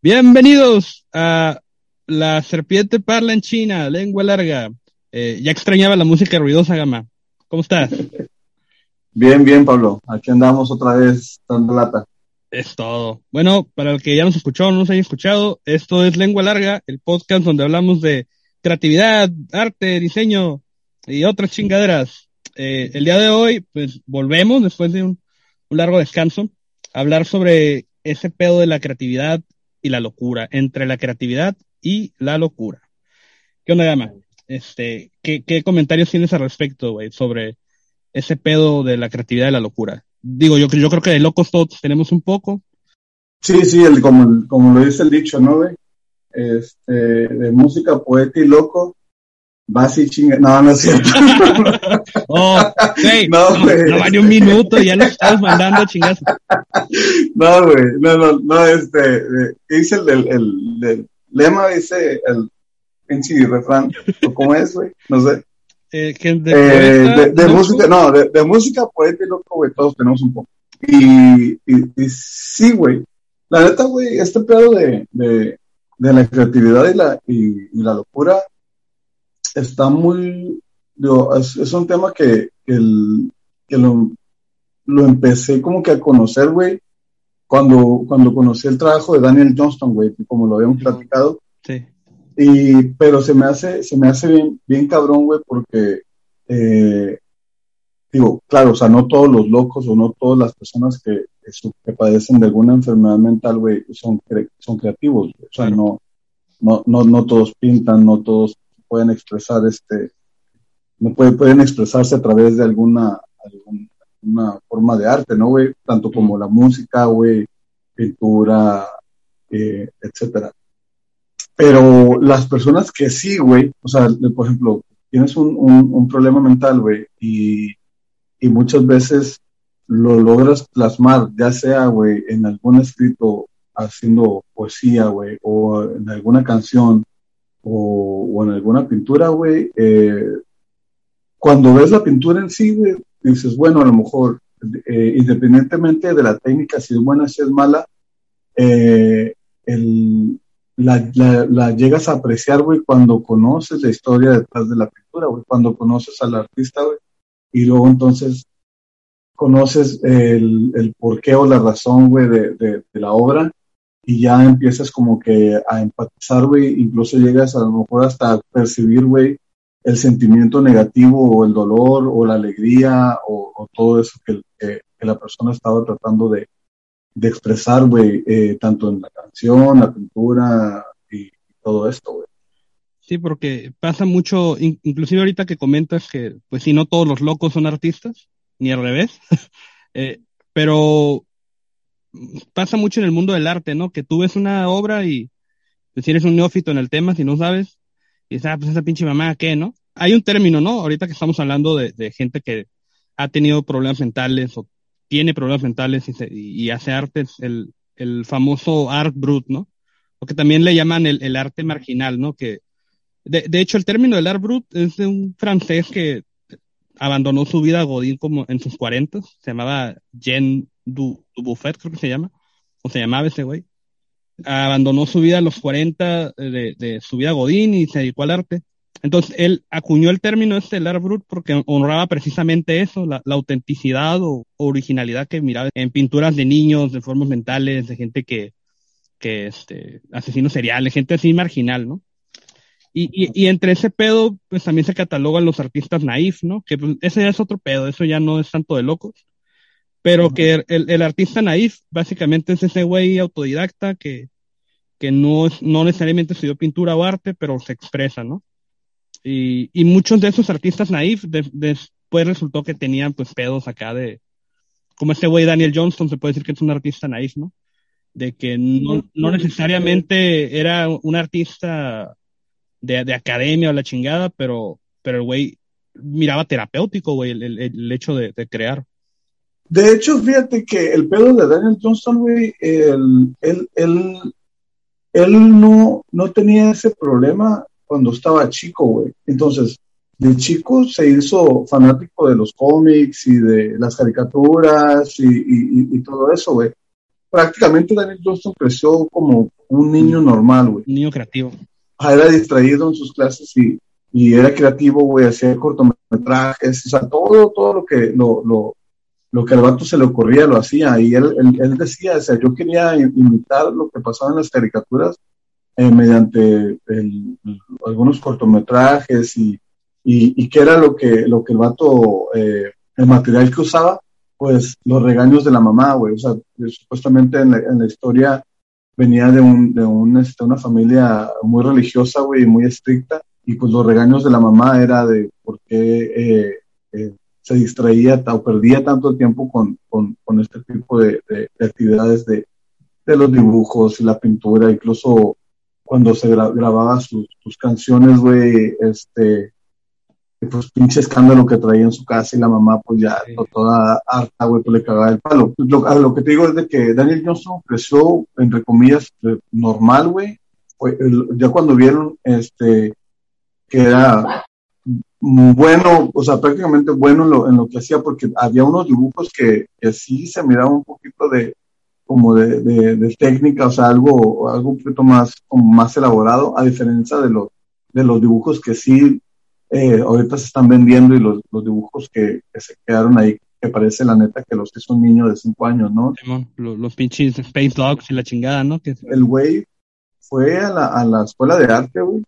Bienvenidos a La Serpiente Parla en China, lengua larga. Eh, ya extrañaba la música ruidosa, Gama. ¿Cómo estás? Bien, bien, Pablo. Aquí andamos otra vez dando lata. Es todo. Bueno, para el que ya nos escuchó o no nos haya escuchado, esto es Lengua Larga, el podcast donde hablamos de creatividad, arte, diseño y otras chingaderas. Eh, el día de hoy, pues volvemos después de un, un largo descanso a hablar sobre ese pedo de la creatividad y la locura, entre la creatividad y la locura. ¿Qué onda, Gama? Este, ¿qué, qué comentarios tienes al respecto, güey, sobre ese pedo de la creatividad y la locura? Digo, yo, yo creo que de locos todos tenemos un poco. Sí, sí, el, como, como lo dice el dicho, ¿no? Este, de música, poeta y loco, vas y chinga. No, no es cierto. oh, hey, no, güey. No, no, vale un minuto, ya nos estamos mandando chingazo. No, güey, no, no, no, este, dice el, el, el, el lema, dice el pinche refrán, o cómo es, güey, no sé. Eh, que de, Eh, de, de música, no, de, de música, poeta y loco, güey, todos tenemos un poco. Y, y, y sí, güey, la neta, güey, este pedo de, de, de la creatividad y la, y, y la locura está muy, digo, es, es un tema que, que, el, que lo, lo empecé como que a conocer, güey, cuando, cuando conocí el trabajo de Daniel Johnston, güey, como lo habíamos platicado, Sí. y, pero se me hace, se me hace bien, bien cabrón, güey, porque, eh, digo, claro, o sea, no todos los locos o no todas las personas que, que, su- que padecen de alguna enfermedad mental, güey, son, cre- son creativos, o sea, no, no, no, no todos pintan, no todos pueden expresar este, no puede- pueden expresarse a través de alguna, algún- una forma de arte, ¿no, güey? Tanto como la música, güey, pintura, eh, etcétera. Pero las personas que sí, güey, o sea, por ejemplo, tienes un, un, un problema mental, güey, y, y muchas veces lo logras plasmar, ya sea, güey, en algún escrito haciendo poesía, güey, o en alguna canción, o, en alguna pintura, güey, eh, cuando ves la pintura en sí, güey, dices, bueno, a lo mejor, eh, independientemente de la técnica, si es buena, si es mala, eh, la, llegas a apreciar, güey, cuando conoces la historia detrás de la pintura, güey, cuando conoces al artista, güey, y luego entonces conoces el, porqué o la razón, güey, de la obra, y ya empiezas como que a empatizar, güey, incluso llegas a lo mejor hasta percibir, güey, el sentimiento negativo o el dolor o la alegría o, o todo eso que, que, que la persona estaba tratando de, de expresar, güey, eh, tanto en la canción, la pintura y, todo esto, güey. Sí, porque pasa mucho, in- inclusive ahorita que comentas que, pues si no todos los locos son artistas, ni al revés, eh, pero pasa mucho en el mundo del arte, ¿no? Que tú ves una obra y pues, eres un neófito en el tema, si no sabes, y dices, ah, pues esa pinche mamá, ¿qué, no? Hay un término, ¿no? Ahorita que estamos hablando de, gente que ha tenido problemas mentales o tiene problemas mentales y, se- y- hace arte, el, el famoso art brut, ¿no? O que también le llaman el, el arte marginal, ¿no? Que, de, de hecho, el término del art brut es de un francés que abandonó su vida Godín como en sus 40, se llamaba Jean du, Dubuffet, creo que se llama, o se llamaba ese güey. Abandonó su vida a los 40 de, su vida Godín y se dedicó al arte. Entonces, él acuñó el término este del art brut porque honraba precisamente eso, la, autenticidad o originalidad que miraba en pinturas de niños, de formas mentales, de gente que, que este, asesinos seriales, gente así marginal, ¿no? Y, y, y entre ese pedo, pues también se catalogan los artistas naif, ¿no? Que pues, ese ya es otro pedo, eso ya no es tanto de locos. Pero que el, el artista naif básicamente es ese güey autodidacta que, que no, es, no necesariamente estudió pintura o arte, pero se expresa, ¿no? Y, y muchos de esos artistas naif de, después resultó que tenían pues pedos acá de, como este güey Daniel Johnston, se puede decir que es un artista naif, ¿no? De que no, no necesariamente era un artista de, de academia o la chingada, pero, pero el güey miraba terapéutico, güey, el, el, el hecho de, de, crear. De hecho, fíjate que el pedo de Daniel Johnston, güey, él, él, él, él no, no tenía ese problema cuando estaba chico, güey. Entonces, de chico se hizo fanático de los cómics y de las caricaturas y, y, y todo eso, güey. Prácticamente Daniel Johnston creció como un niño normal, güey. Un niño creativo. Era distraído en sus clases y, y era creativo, güey, hacía cortometrajes, o sea, todo, todo lo que, lo, lo, lo que al vato se le ocurría lo hacía. Y él, él, él decía, o sea, yo quería imitar lo que pasaba en las caricaturas eh, mediante el, algunos cortometrajes y, y, y qué era lo que, lo que el vato, eh, el material que usaba, pues los regaños de la mamá, güey. O sea, supuestamente en la, en la historia venía de, un, de un, este, una familia muy religiosa, güey, muy estricta, y pues los regaños de la mamá era de por qué eh, eh, se distraía o perdía tanto tiempo con, con, con este tipo de, de, de actividades de, de, los dibujos y la pintura, incluso cuando se gra grababa sus, sus canciones, güey, este, pues pinche escándalo que traía en su casa y la mamá pues ya sí. toda harta, güey, pues le cagaba el palo. Lo, lo, que te digo es de que Daniel Johnson creció, entre comillas, normal, güey. Ya cuando vieron este que era bueno, o sea, prácticamente bueno en lo, en lo que hacía, porque había unos dibujos que, que sí se miraba un poquito de como de, de, de, técnica, o sea, algo, algo un poquito más, como más elaborado, a diferencia de los, de los dibujos que sí eh, ahorita se están vendiendo y los, los dibujos que, que, se quedaron ahí, que parece la neta que los que son niños de 5 años, ¿no? los, los pinches Space Dogs y la chingada, ¿no? El güey fue a la, a la escuela de arte, güey,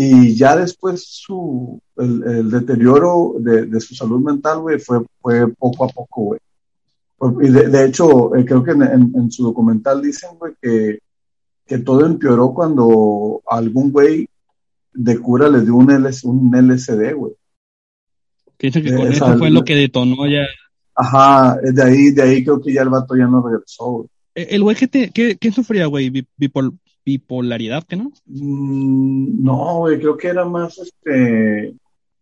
y ya después su, el, el deterioro de, de, su salud mental, güey, fue, fue poco a poco, güey. Y de, de hecho, eh, creo que en, en, en, su documental dicen, güey, que, que todo empeoró cuando algún güey de cura les dio un, LS, un LSD, güey. Que dice que con eso fue lo que detonó ya. Ajá, de ahí, de ahí creo que ya el vato ya no regresó, güey. ¿El güey qué, qué, qué sufría, güey? Bipol, bipolaridad, ¿qué no? Mm, no, güey, creo que era más este.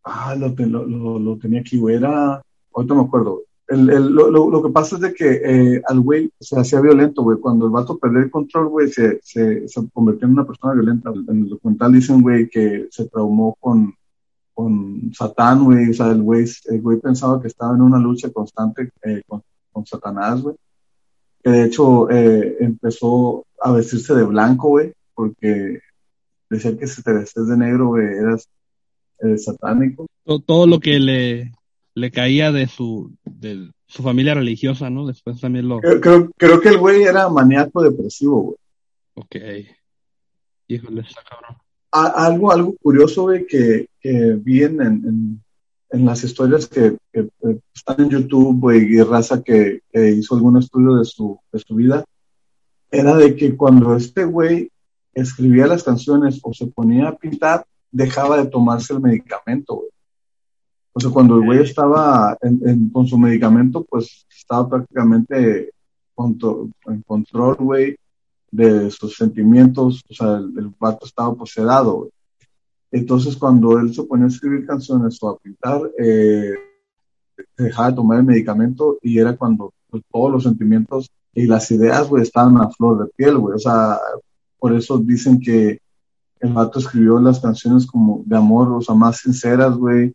Ah, lo, lo, lo, lo tenía aquí, güey. Era. Ahorita me acuerdo, el, lo, lo, que pasa es de que eh, al güey se hacía violento, güey. Cuando el vato perdió el control, güey, se, se, se, convirtió en una persona violenta. En el documental dicen, güey, que se traumó con, con Satán, güey. O sea, el güey, el güey pensaba que estaba en una lucha constante eh, con, con, Satanás, güey. Que de hecho eh, empezó a vestirse de blanco, güey, porque decía que si te vestes de negro, güey, eras satánico. Todo lo que le le caía de su, de su familia religiosa, ¿no? Después también lo... Creo, creo, creo que el güey era maníaco depresivo, güey. Ok. Híjole, está cabrón. A, algo, algo curioso, güey, que, que vi en, en, en, las historias que, que, que están en YouTube, güey, y raza que, que, hizo algún estudio de su, de su vida, era de que cuando este güey escribía las canciones o se ponía a pintar, dejaba de tomarse el medicamento, güey. O sea, cuando el güey estaba en, en, con su medicamento, pues estaba prácticamente contro en control, güey, de sus sentimientos. O sea, el, el vato estaba poseedado, güey. Entonces, cuando él se ponía a escribir canciones o a pintar, eh, dejaba de tomar el medicamento y era cuando pues, todos los sentimientos y las ideas, güey, estaban a flor de piel, güey. O sea, por eso dicen que el vato escribió las canciones como de amor, o sea, más sinceras, güey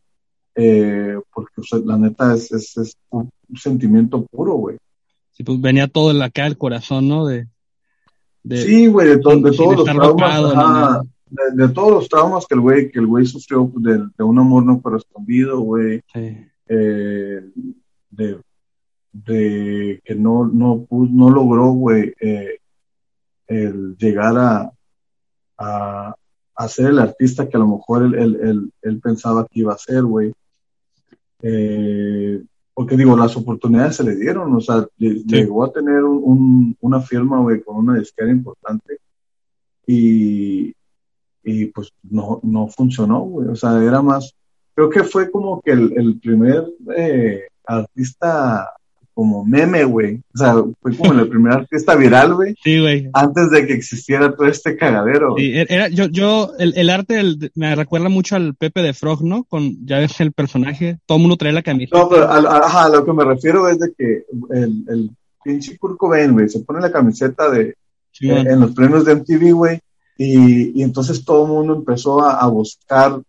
eh, porque o sea, la neta es, es, es, un sentimiento puro, güey. Sí, pues venía todo en acá el corazón, ¿no? De, de sí, güey, de, to de todos los traumas, ajá, de, todos los traumas que el güey, que el güey sufrió pues, de, de, un amor no correspondido, güey, sí. eh, de, de que no, no, no logró, güey, eh, el llegar a, a, a ser el artista que a lo mejor él, él, él, él pensaba que iba a ser, güey. Eh, porque digo, las oportunidades se le dieron, o sea, sí. llegó a tener un, un, una firma, güey, con una disquera importante y, y pues no, no funcionó, güey, o sea, era más, creo que fue como que el, el primer eh, artista como meme, güey. O sea, fue como el primer artista viral, güey. Sí, güey. Antes de que existiera todo este cagadero. Sí, era, yo, yo, el, el arte el, me recuerda mucho al Pepe de Frog, ¿no? Con, ya ves el personaje, todo el mundo trae la camiseta. No, pero a, a, a, lo que me refiero es de que el, el pinche Kurt Cobain, güey, se pone la camiseta de, sí, eh, en los premios de MTV, güey, y, y entonces todo el mundo empezó a, a buscar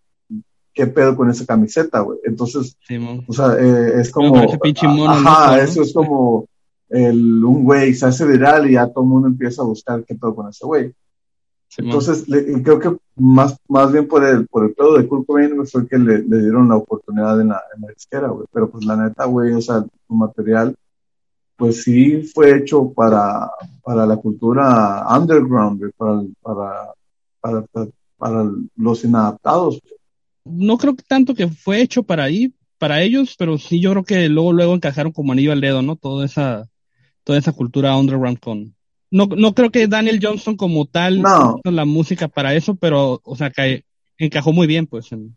qué pedo con esa camiseta, güey. Entonces, sí, o sea, eh, es como, mono, ajá, ¿no? eso es como, el, un güey se hace viral y ya todo el mundo empieza a buscar qué pedo con ese güey. Entonces, creo que más, más bien por el, por el pedo de Kurt Cobain fue que le, le, dieron la oportunidad en la, en la disquera, güey. Pero pues la neta, güey, o sea, su material, pues sí fue hecho para, para la cultura underground, güey, para, para, para, para, los inadaptados. No creo que tanto que fue hecho para ahí, para ellos, pero sí yo creo que luego, luego encajaron como anillo al dedo, ¿no? Toda esa, toda esa cultura underground con, no, no creo que Daniel Johnson como tal no. hizo la música para eso, pero, o sea, que encajó muy bien, pues. En,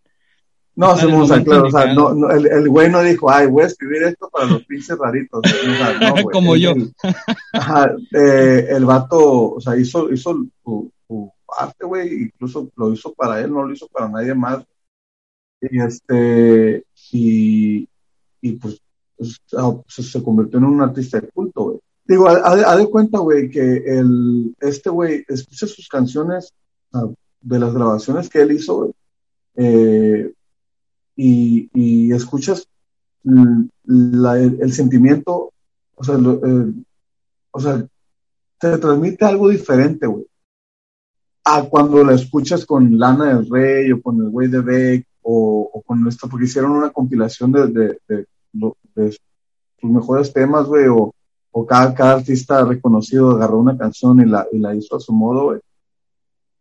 no, o sea, claro, o sea, no, no, el, el güey no dijo, ay, voy a escribir esto para los pinches raritos. No, como el, yo. El, ajá, eh, el vato, o sea, hizo, hizo su, su arte, güey, incluso lo hizo para él, no lo hizo para nadie más. Y este, y, y pues, pues se convirtió en un artista de culto, güey. Digo, haz de cuenta, güey, que el, este güey escucha sus canciones uh, de las grabaciones que él hizo, eh, y, y, escuchas el, sentimiento, o sea, lo, eh, o sea, te transmite algo diferente, güey. A cuando la escuchas con Lana del Rey o con el güey de Beck o, o, con esto, porque hicieron una compilación de, de, de, de sus mejores temas, güey, o o cada, cada artista reconocido agarró una canción y la, y la hizo a su modo, güey.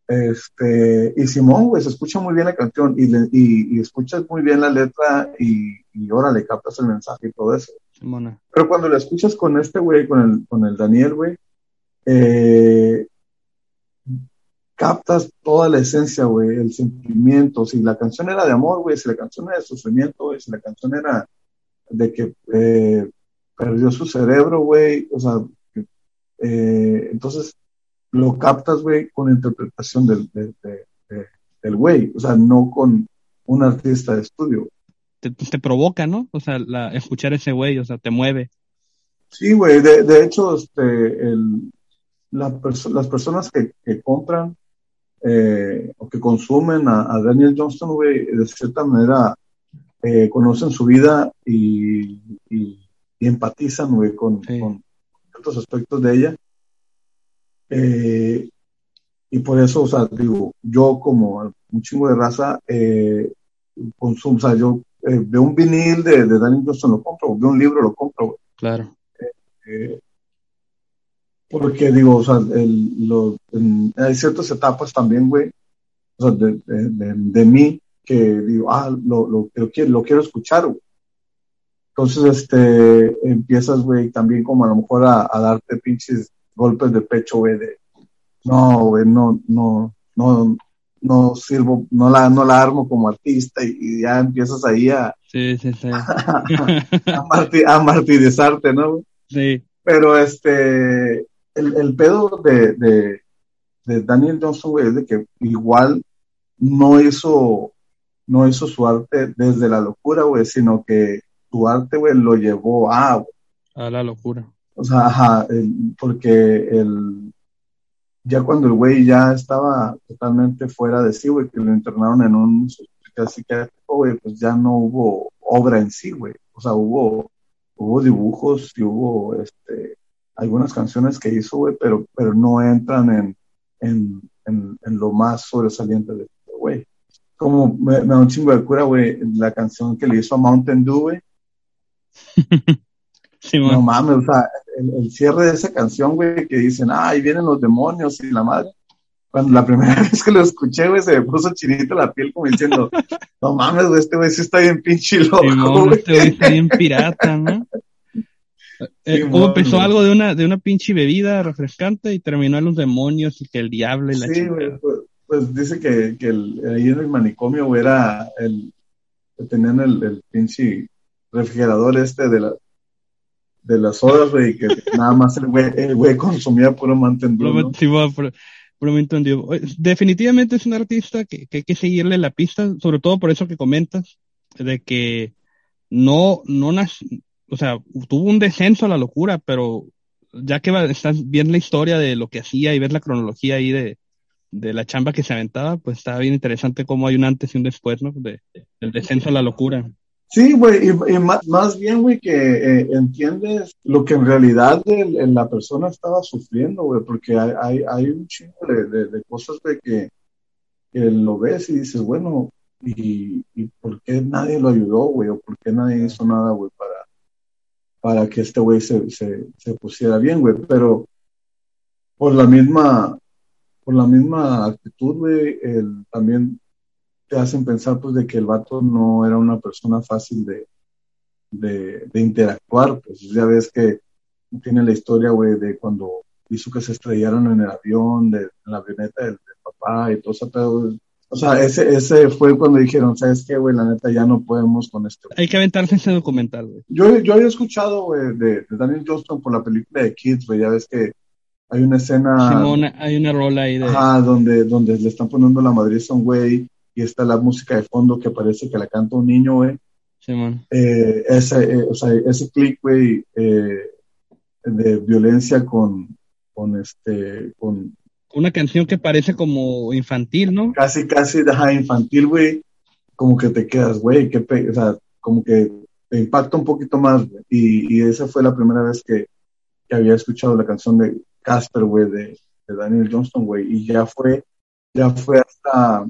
Este, y Simón, güey, se escucha muy bien la canción y, le, y, y, escuchas muy bien la letra y, y ahora le captas el mensaje y todo eso. Simona. Pero cuando la escuchas con este güey, con el, con el Daniel, güey, eh, captas toda la esencia, güey, el sentimiento. Si la canción era de amor, güey, si la canción era de sufrimiento, güey, si la canción era de que eh, perdió su cerebro, güey, o sea, eh, entonces lo captas, güey, con interpretación del, del, güey, o sea, no con un artista de estudio. Te, te provoca, ¿no? O sea, la, escuchar ese güey, o sea, te mueve. Sí, güey, de, de hecho, este, el, la perso las personas que, que compran eh, o que consumen a, a Daniel Johnston, güey, de cierta manera eh, conocen su vida y, y y empatizan, güey, con, Sí. con ciertos aspectos de ella. Eh, y por eso, o sea, digo, yo como un chingo de raza, eh, consumo, o sea, yo eh, veo un vinil de, de Danny Johnston, lo compro, veo un libro, lo compro, güey. Claro. Eh, porque digo, o sea, el, en- hay ciertas etapas también, güey, o sea, de, de, de, de mí que digo, ah, lo, lo, lo quiero, lo quiero escuchar, güey. Entonces, este, empiezas, güey, también como a lo mejor a, a darte pinches golpes de pecho, güey, de, no, güey, no, no, no, no sirvo, no la, no la armo como artista y, y ya empiezas ahí a, Sí, sí, sí. a, marti- a martirizarte, ¿no? sí. Pero este, el, el pedo de, de, de Daniel Johnson, güey, es de que igual no hizo, no hizo su arte desde la locura, güey, sino que su arte, güey, lo llevó a, güey. A la locura. o sea, ajá, el- porque el, ya cuando el güey ya estaba totalmente fuera de sí, güey, que lo internaron en un hospital psiquiátrico, güey, pues ya no hubo obra en sí, güey. O sea, hubo, hubo dibujos y hubo, este, algunas canciones que hizo, güey, pero, pero no entran en, en, en, en lo más sobresaliente de este güey. Como me, me da un chingo de cura, güey, la canción que le hizo a Mountain Dew, güey. Sí, No mames, o sea, el, el cierre de esa canción, güey, que dicen, ah, ahí vienen los demonios y la madre. Cuando la primera vez que lo escuché, güey, se me puso chinita la piel como diciendo, no mames, güey, este güey sí está bien pinche loco, Simón, güey. este güey está bien pirata, ¿no? Eh, Simón, ¿Cómo empezó güey. algo de una, de una pinche bebida refrescante y terminó en los demonios y que el diablo y la Sí, güey, pues, pues dice que, que el, ahí en el manicomio, güey, era el, que tenían el, el pinche refrigerador este de la de las sodas, güey, y que nada más el güey, el güey consumía puro Mountain Dew, ¿no? Sí, en Dios. Oye, Definitivamente es un artista que, que hay que seguirle la pista, sobre todo por eso que comentas, de que no, no o sea, tuvo un descenso a la locura, pero ya que estás viendo la historia de lo que hacía y ves la cronología ahí de, de la chamba que se aventaba, pues está bien interesante cómo hay un antes y un después, ¿no? De, del descenso a la locura. Sí, güey, y, más, bien, güey, que eh, entiendes lo que en realidad la persona estaba sufriendo, güey, porque hay, hay, un chingo de, de, cosas, güey, que, que, lo ves y dices, bueno, y, y, por qué nadie lo ayudó, güey? ¿O por qué nadie hizo nada, güey, para, para que este güey se, se, se, pusiera bien, güey? Pero por la misma, por la misma actitud, güey, también te hacen pensar, pues, de que el vato no era una persona fácil de, de, de interactuar, pues ya ves que tiene la historia, güey, de cuando hizo que se estrellaron en el avión, de, en la avioneta del, papá y todo eso, pero o sea, ese, ese fue cuando dijeron, ¿sabes qué, güey? La neta, ya no podemos con esto. Hay que aventarse ese documental, güey. Yo, yo había escuchado, güey, de, Daniel Johnston por la película de Kids, güey. Ya ves que hay una escena... Simón, hay una rola ahí de... Ajá, donde, donde le están poniendo la madriz a un güey y está la música de fondo que parece que la canta un niño, güey. Simón. Eh, ese, eh, o sea, ese click, güey, eh, de violencia con, con este, con una canción que parece como infantil, ¿no? Casi, casi, deja infantil, güey. Como que te quedas, güey, que, o sea, como que te impacta un poquito más, güey. Y, y esa fue la primera vez que, que había escuchado la canción de Casper, güey, de, de, Daniel Johnston, güey. Y ya fue, ya fue hasta,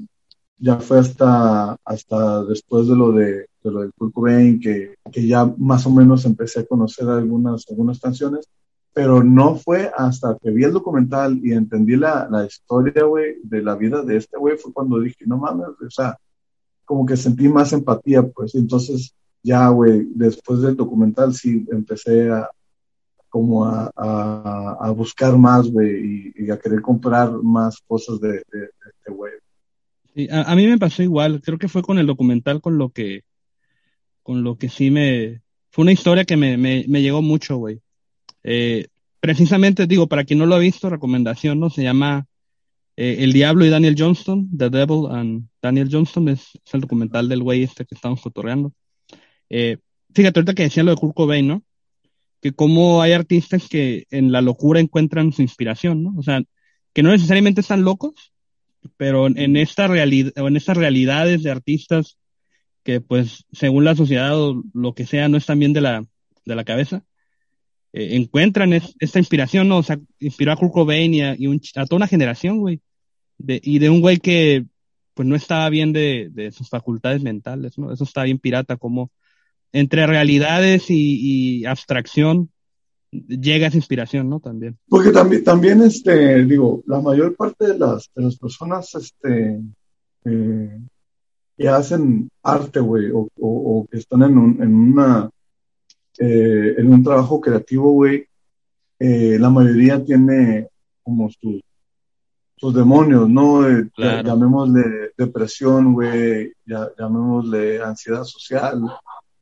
ya fue hasta, hasta después de lo de, de lo del Kurt Cobain, que, que ya más o menos empecé a conocer algunas, algunas canciones pero no fue hasta que vi el documental y entendí la, la historia, güey, de la vida de este güey, fue cuando dije, no mames, o sea, como que sentí más empatía, pues, entonces ya, güey, después del documental sí empecé a como a, a, buscar más, güey, y, a querer comprar más cosas de, de, este güey. Sí, a, mí me pasó igual, creo que fue con el documental con lo que, con lo que sí me, fue una historia que me, me, me llegó mucho, güey. Eh, precisamente, digo, para quien no lo ha visto, recomendación, ¿no? Se llama eh, El Diablo y Daniel Johnston, The Devil and Daniel Johnston, es, el documental del güey este que estamos fotoreando. Eh, fíjate, ahorita que decía lo de Kurt Cobain, ¿no? Que como hay artistas que en la locura encuentran su inspiración, ¿no? O sea, que no necesariamente están locos, pero en esta realidad, en estas realidades de artistas que pues según la sociedad o lo que sea no están bien de la, de la cabeza, eh, encuentran esta inspiración, ¿no? O sea, inspiró a Kurt Cobain y, a, toda una generación, güey. Y de un güey que, pues, no estaba bien de, sus facultades mentales, ¿no? Eso está bien pirata, como entre realidades y, abstracción llega esa inspiración, ¿no? También. Porque también, también, este, digo, la mayor parte de las, personas, este, eh, que hacen arte, güey, o, o, o, que están en, un, en una eh, en un trabajo creativo, güey, eh, la mayoría tiene como sus, sus demonios, ¿no? Eh, llamémosle depresión, güey, llamémosle ansiedad social,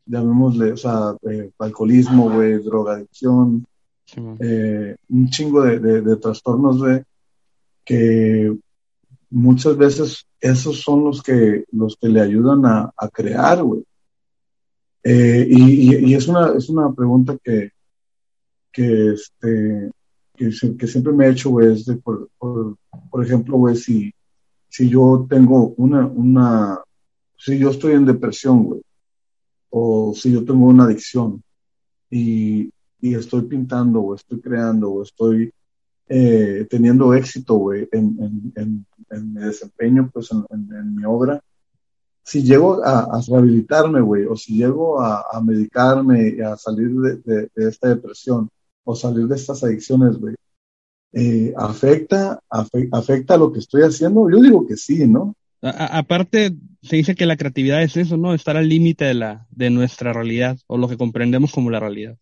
llamémosle, o sea, alcoholismo, güey, drogadicción, un chingo de, de, trastornos, güey, que muchas veces esos son los que, los que le ayudan a, a crear, güey. Eh, y, y, es, una, es una pregunta que, que, este, que, siempre me he hecho, es de, por, por, ejemplo, güey, si, si yo tengo una, una, si yo estoy en depresión, güey, o si yo tengo una adicción y, y estoy pintando o estoy creando o estoy eh, teniendo éxito, güey, en, en, en, en, mi desempeño, pues en mi obra, si llego a, rehabilitarme, güey, o si llego a, medicarme y a salir de, esta depresión o salir de estas adicciones, güey, eh, ¿afecta, afecta lo que estoy haciendo? Yo digo que sí, ¿no? aparte, se dice que la creatividad es eso, ¿no? Estar al límite de, la, de nuestra realidad o lo que comprendemos como la realidad.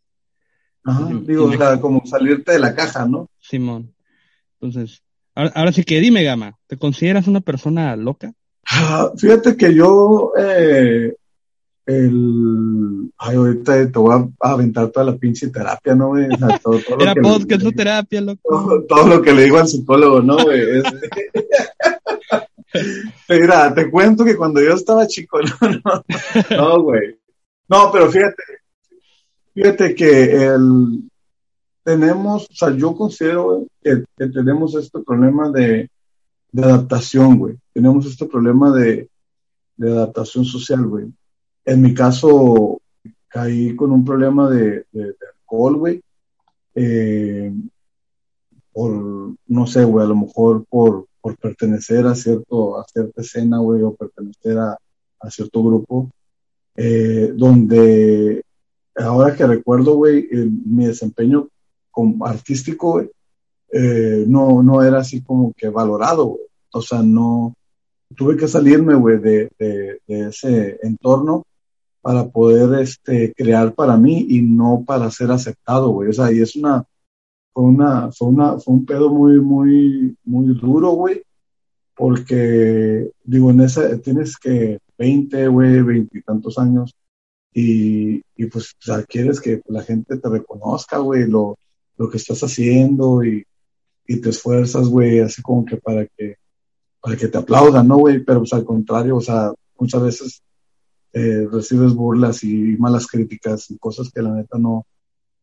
Ajá, digo, o sea, como salirte de la caja, ¿no? Simón. Entonces, ahora, ahora sí que dime, Gama, ¿te consideras una persona loca? Fíjate que yo, eh, el, ay, ahorita te voy a aventar toda la pinche terapia, ¿no, güey? todo, Era podcast, no terapia, loco. Todo, lo que le digo al psicólogo, ¿no, güey? Mira, te cuento que cuando yo estaba chico, no, no, güey. No, pero fíjate, fíjate que el, tenemos, o sea, yo considero que tenemos este problema de, de adaptación, güey. Tenemos este problema de, de adaptación social, güey. en mi caso, caí con un problema de, de, alcohol, güey. Eh, por, no sé, güey, a lo mejor por, por pertenecer a, cierto, a cierta escena, güey, o pertenecer a, a cierto grupo, eh, donde ahora que recuerdo, güey, mi desempeño como artístico, güey, eh, no, no era así como que valorado. O sea, no, tuve que salirme, de, ese entorno para poder este, crear para mí y no para ser aceptado, güey. O sea, y es una, fue una, fue una, fue un pedo muy, muy, muy duro, güey, porque, digo, en ese, tienes que 20, güey, veintitantos años, y, y pues, o sea, quieres que la gente te reconozca, güey, lo, lo que estás haciendo y, y te esfuerzas, güey, así como que para que, para que te aplaudan, ¿no, güey? Pero, pues, al contrario, o sea, muchas veces eh, recibes burlas y malas críticas y cosas que la neta no,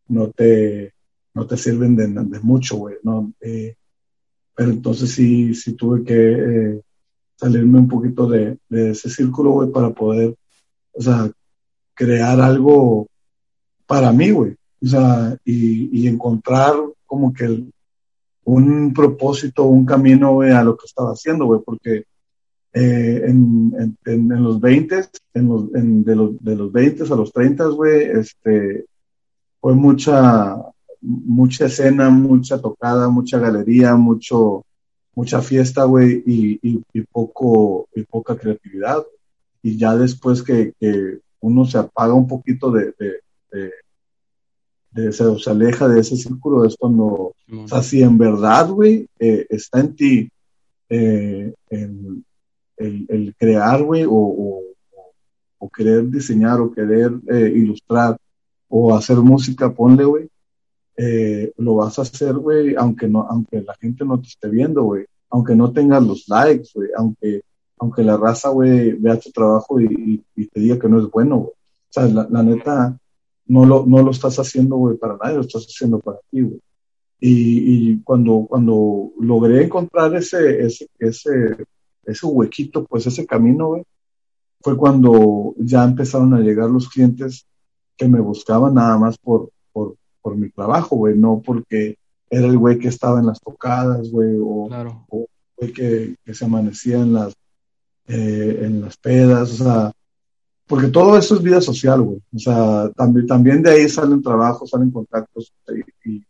no te, no te sirven de, mucho, güey, ¿no? Eh, pero entonces sí, sí tuve que eh, salirme un poquito de, ese círculo, güey, para poder, o sea, crear algo para mí, güey. O sea, y, encontrar como que un propósito, un camino, a lo que estaba haciendo, güey, porque eh, en, en, los 20, en los, de, los, de los 20 a los 30, güey, este, fue mucha, mucha escena, mucha tocada, mucha galería, mucho, mucha fiesta, güey, y, y, poco, y poca creatividad. Y ya después que, que uno se apaga un poquito de, de, de, se, aleja de ese círculo, es cuando, o sea, si en verdad, güey, eh, está en ti eh, el, el, crear, güey, o, o, o, querer diseñar, o querer eh, ilustrar, o hacer música, ponle, güey, eh, lo vas a hacer, güey, aunque no, aunque la gente no te esté viendo, güey, aunque no tengas los likes, güey, aunque, aunque la raza, güey, vea tu trabajo y, te diga que no es bueno, güey. O sea, la, neta, no lo, no lo estás haciendo, güey, para nadie, lo estás haciendo para ti, güey. Y, y, cuando, cuando logré encontrar ese, ese, ese, ese huequito, pues ese camino, güey, fue cuando ya empezaron a llegar los clientes que me buscaban nada más por, por, por mi trabajo, güey, no porque era el güey que estaba en las tocadas, güey, o, claro. o güey que, que, se amanecía en las, eh, en las pedas, o sea, porque todo eso es vida social, güey, o sea, también, también de ahí salen trabajos, salen contactos, y,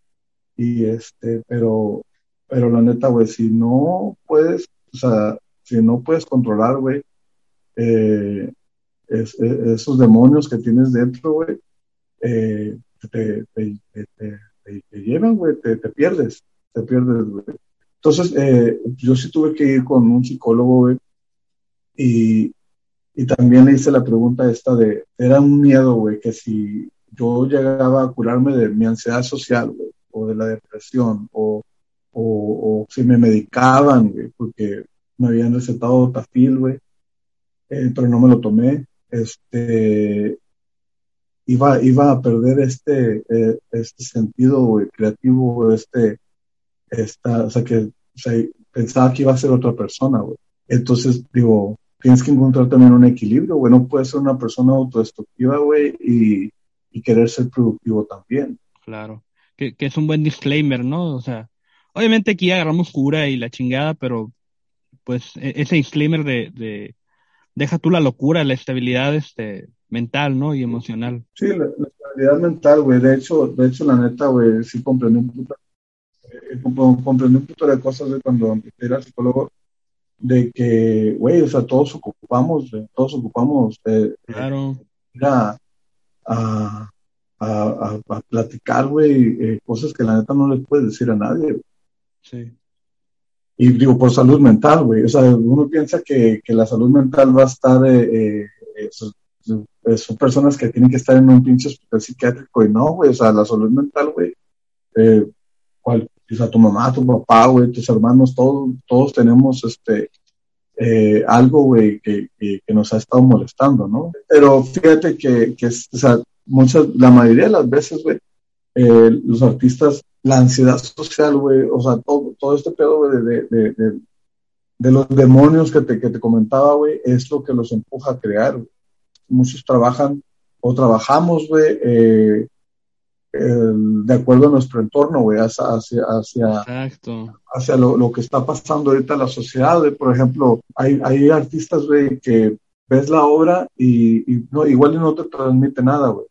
y, este, pero, pero la neta, güey, si no puedes, o sea, si no puedes controlar, güey, eh, esos demonios que tienes dentro, güey, eh, te, te, te, te llevan, güey, te, pierdes, te pierdes, güey. Entonces, eh, yo sí tuve que ir con un psicólogo, güey, y, y también le hice la pregunta esta de, era un miedo, güey, que si yo llegaba a curarme de mi ansiedad social, güey, o de la depresión, o, o, o si me medicaban, güey, porque me habían recetado tafil, güey, eh, pero no me lo tomé, este, iba, iba a perder este, eh, este sentido creativo, este, esta, o sea, que pensaba que iba a ser otra persona, güey. Entonces, digo, tienes que encontrar también un equilibrio, güey. No puedes ser una persona autodestructiva, güey, y, y, querer ser productivo también. Claro, que, que, es un buen disclaimer, ¿no? O sea, obviamente aquí agarramos cura y la chingada, pero pues e, ese disclaimer de, de deja tú la locura, la estabilidad, este, mental, ¿no? Y emocional. Sí, la, estabilidad mental, güey. De hecho, de hecho, la neta, güey, sí comprendí un puto, eh, comprendí un puto de cosas de cuando empecé a ir al psicólogo, de que, güey, o sea, todos ocupamos, todos ocupamos eh, claro. ir a, a, a, a platicar, güey, eh, cosas que la neta no les puedes decir a nadie. Sí. Y digo, por salud mental, güey. O sea, uno piensa que, que la salud mental va a estar eh, eh, eh, son personas que tienen que estar en un pinche hospital psiquiátrico y no, güey, o sea, la salud mental, güey, eh, cual, o sea, tu mamá, tu papá, güey, tus hermanos, todos, todos tenemos este, eh, algo, güey, que, que, nos ha estado molestando, ¿no? Pero fíjate que, que o sea, muchas, la mayoría de las veces, güey, eh, los artistas, la ansiedad social, güey, o sea, todo, todo este pedo, de, de, de, los demonios que te, que te comentaba, güey, es lo que los empuja a crear, muchos trabajan o trabajamos, güey, eh, de acuerdo a nuestro entorno, güey, hacia, hacia, hacia lo, lo, que está pasando ahorita en la sociedad, güey. Por ejemplo, hay, hay artistas, güey, que ves la obra y, y no, igual no te transmite nada, güey,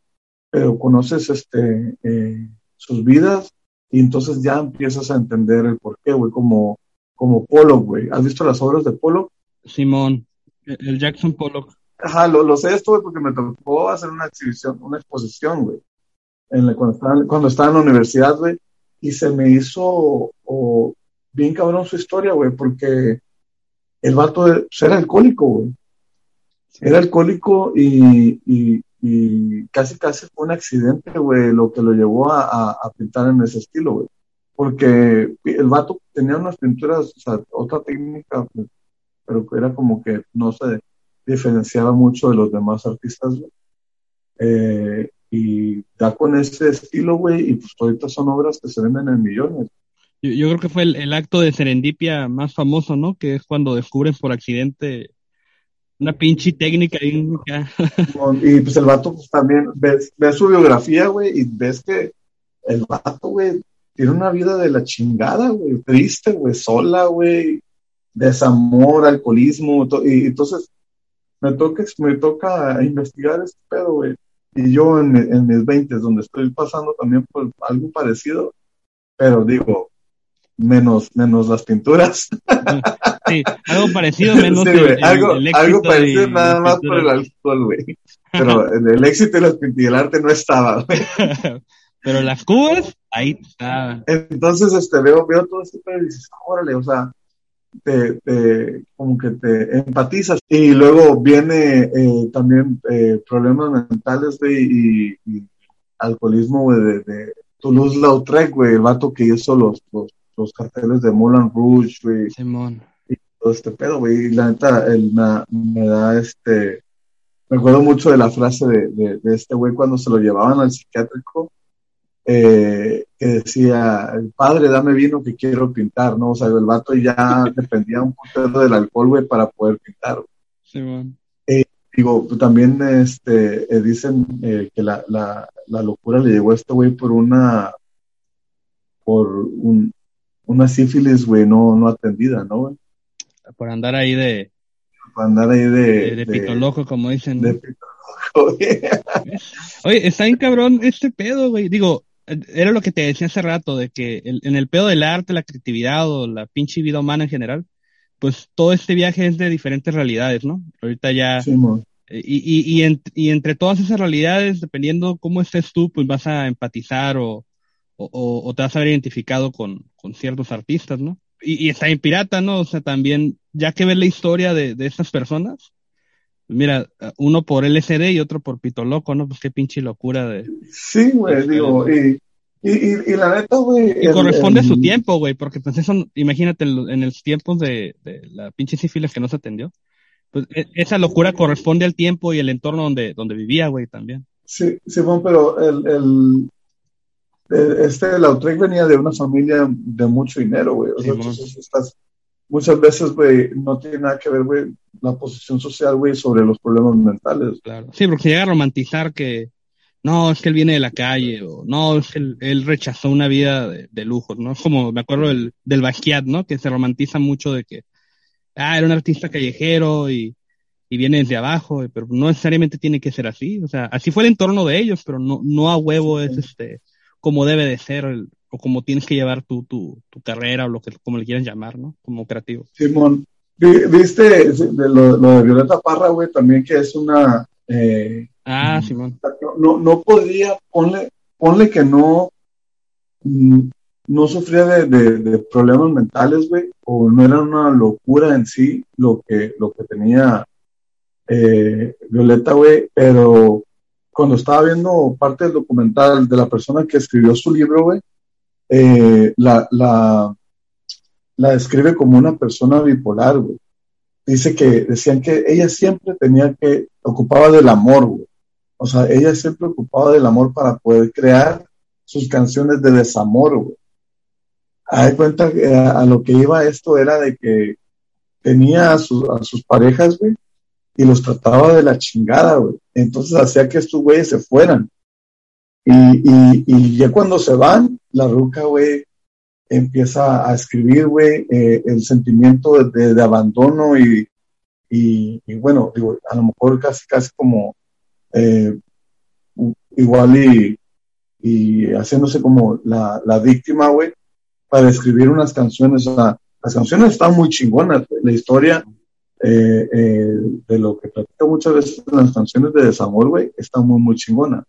pero conoces este, eh, sus vidas y entonces ya empiezas a entender el porqué, güey, como, como Pollock, güey. ¿Has visto las obras de Pollock? Simón, el Jackson Pollock. Ajá, lo, lo sé esto, güey, porque me tocó hacer una exhibición, una exposición, güey, en la, cuando, estaba, cuando estaba en la universidad, güey, y se me hizo bien cabrón su historia, güey, porque el vato pues, era alcohólico, güey. Era alcohólico y, y, y, casi casi fue un accidente, güey, lo que lo llevó a, a, pintar en ese estilo, güey. Porque el vato tenía unas pinturas, o sea, otra técnica, pero era como que no se diferenciaba mucho de los demás artistas, güey. Eh, y da con ese estilo, güey, y pues ahorita son obras que se venden en millones. Yo, yo creo que fue el, el, acto de serendipia más famoso, ¿no? Que es cuando descubren por accidente una pinche técnica. Y, y pues el vato pues, también, ves, ves su biografía, güey, y ves que el vato, güey, tiene una vida de la chingada, güey, triste, güey, sola, güey, desamor, alcoholismo, y entonces me toca, me toca investigar este pedo, güey. Y yo en, en mis 20, donde estoy pasando también por algo parecido, pero digo, menos, menos las pinturas. Sí, algo parecido, menos el, algo, algo parecido nada más por el alcohol, güey. Pero el éxito y el arte no estaba, güey. Pero las cubas, ahí está. Entonces, este, veo, veo todo esto y dices, órale, o sea, te, te, como que te empatizas. Y luego viene eh, también eh, problemas mentales, güey, y, y, alcoholismo, güey, de, de Toulouse-Lautrec, güey, el vato que hizo los, los los carteles de Moulin Rouge, güey. Simón. Y todo este pedo, güey. Y la neta, él me, me, da este. Me acuerdo mucho de la frase de, de, de este güey cuando se lo llevaban al psiquiátrico, eh, que decía: Padre, dame vino que quiero pintar, ¿no? O sea, el vato ya dependía un poquito del alcohol, güey, para poder pintar. Simón. Eh, digo, también este, eh, dicen eh, que la, la, la locura le llegó a este güey por una por un, una sífilis, güey, no, no atendida, ¿no, güey? Por andar ahí de... Por andar ahí de... De, de, loco, como dicen. De pito loco, güey. Oye, está bien cabrón este pedo, güey. Digo, era lo que te decía hace rato, de que el, en el pedo del arte, la creatividad o la pinche vida humana en general, pues todo este viaje es de diferentes realidades, ¿no? Ahorita ya... Sí, y, y, y, en, y entre todas esas realidades, dependiendo cómo estés tú, pues vas a empatizar o, o, o, te vas a ver identificado con, con ciertos artistas, ¿no? Y, está en pirata, ¿no? O sea, también, ya que ves la historia de, de estas personas, mira, uno por LCD y otro por Pito Loco, ¿no? Pues qué pinche locura de... Sí, güey, digo, y, y, y, la neta, güey... Y corresponde a su tiempo, güey, porque pues eso, imagínate, en, los tiempos de, de la pinche sífilis que no se atendió, pues e, esa locura corresponde al tiempo y el entorno donde, donde vivía, güey, también. Sí, Simón, pero el, el, este Lautrec venía de una familia de mucho dinero, güey. O sea, entonces estás, muchas veces, güey, no tiene nada que ver, güey, la posición social, güey, sobre los problemas mentales. Claro. Sí, porque llega a romantizar que no, es que él viene de la calle, o no, es que él, él rechazó una vida de, de lujos, ¿no? Como me acuerdo del, del Basquiat, ¿no? Que se romantiza mucho de que, ah, era un artista callejero y, y viene desde abajo, pero no necesariamente tiene que ser así. O sea, así fue el entorno de ellos, pero no, no a huevo es este como debe de ser o como tienes que llevar tu, tu, tu carrera o lo que como le quieras llamar, ¿no? Como creativo. Simón, viste de lo, lo, de Violeta Parra, güey, también que es una... Eh, ah, Simón. No, no podría, ponle, ponle que no, mm, no sufría de, de, de problemas mentales, güey, o no era una locura en sí lo que, lo que tenía eh, Violeta, güey, pero cuando estaba viendo parte del documental de la persona que escribió su libro, güey, eh, la, la, la describe como una persona bipolar, güey. Dice que decían que ella siempre tenía que, ocupaba del amor, güey. O sea, ella siempre ocupaba del amor para poder crear sus canciones de desamor, güey. Hay cuenta que a, a, lo que iba esto era de que tenía a, a sus parejas, güey, y los trataba de la chingada, güey. Entonces hacía que estos güeyes se fueran. Y, y, y ya cuando se van, la ruca, güey, empieza a escribir, güey, eh, el sentimiento de, abandono y, y, bueno, digo, a lo mejor casi, casi como eh, igual y, y haciéndose como la, la víctima, güey, para escribir unas canciones. Las canciones están muy chingonas, la historia eh, eh, de lo que platico muchas veces en las canciones de desamor, güey, está muy, muy chingona.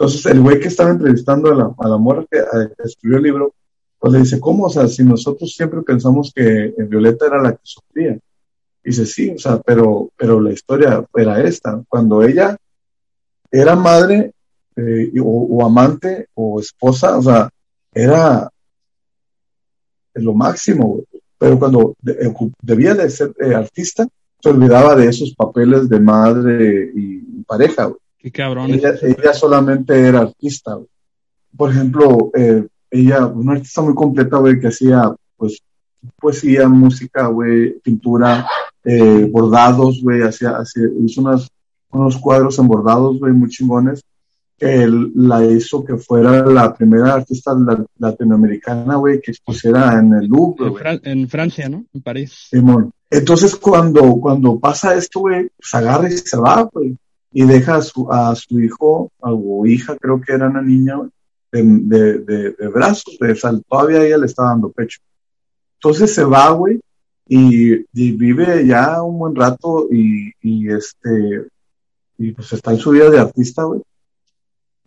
Entonces, el güey que estaba entrevistando a la, a la mujer que, escribió el libro, pues le dice, ¿cómo? O sea, si nosotros siempre pensamos que Violeta era la que sufría. Dice, sí, o sea, pero, pero la historia era esta. Cuando ella era madre eh, o, amante o esposa, o sea, era lo máximo, güey pero cuando de, debía de ser eh, artista, se olvidaba de esos papeles de madre y pareja. Güey. Qué cabrón. Ella, ella, solamente era artista. Güey. Por ejemplo, eh, ella, una artista muy completa, güey, que hacía, pues, poesía, música, güey, pintura, eh, bordados, güey, hacía, hacía, hizo unas, unos cuadros en bordados, güey, muy chingones que él la hizo que fuera la primera artista latinoamericana, güey, que expusiera en el Louvre, en, Fran en, Francia, ¿no? En París. Simón. Entonces, cuando, cuando pasa esto, güey, pues agarra y se va, güey, y deja a su, a su hijo, o hija, creo que era una niña, güey, de, de, de, de, brazos, güey, o sea, todavía ella le está dando pecho. Entonces se va, güey, y, y, vive ya un buen rato y, y este, y pues está en su vida de artista, güey.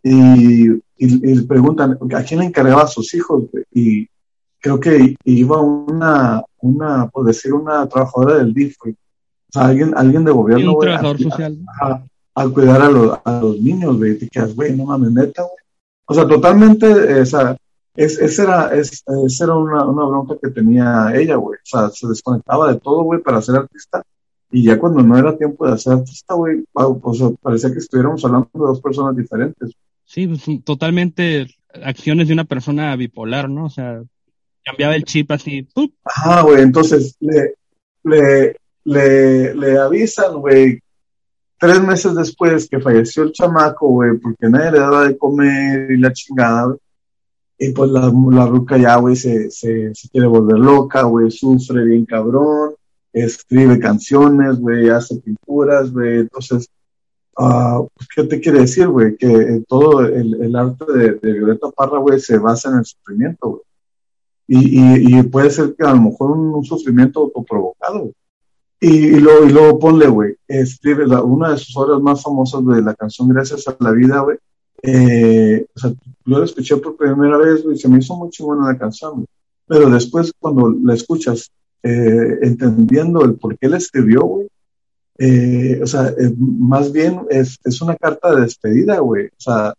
Y, y, y, preguntan a quién le encargaba a sus hijos y creo que iba una una por decir una trabajadora del DIF o sea, alguien alguien de gobierno un trabajador a, social. a, a, cuidar a los, a los niños güey te quedas güey no mames neta güey o sea totalmente esa es, esa era, es, esa era una, una bronca que tenía ella, güey. O sea, se desconectaba de todo, güey, para ser artista. Y ya cuando no era tiempo de ser artista, güey, o sea, parecía que estuviéramos hablando de dos personas diferentes. Sí, pues, totalmente acciones de una persona bipolar, ¿no? O sea, cambiaba el chip así. ¡pup! Ajá, güey, entonces le, le, le, le avisan, güey, tres meses después que falleció el chamaco, güey, porque nadie le daba de comer y la chingada. Y pues la, la ruca ya, güey, se, se, quiere volver loca, güey, sufre bien cabrón, escribe canciones, güey, hace pinturas, güey, entonces Uh, ¿Qué te quiere decir, güey? Que todo el, el arte de, de, Violeta Parra, güey, se basa en el sufrimiento, güey. Y, y, y, puede ser que a lo mejor un, sufrimiento autoprovocado. Y, y, luego, y luego ponle, güey, escribe la, una de sus obras más famosas de la canción Gracias a la Vida, güey. Eh, o sea, yo la escuché por primera vez, güey, se me hizo muy chingona la canción, güey. Pero después, cuando la escuchas, eh, entendiendo el por qué la escribió, güey, eh, o sea, eh, más bien es, es, una carta de despedida, güey. O sea,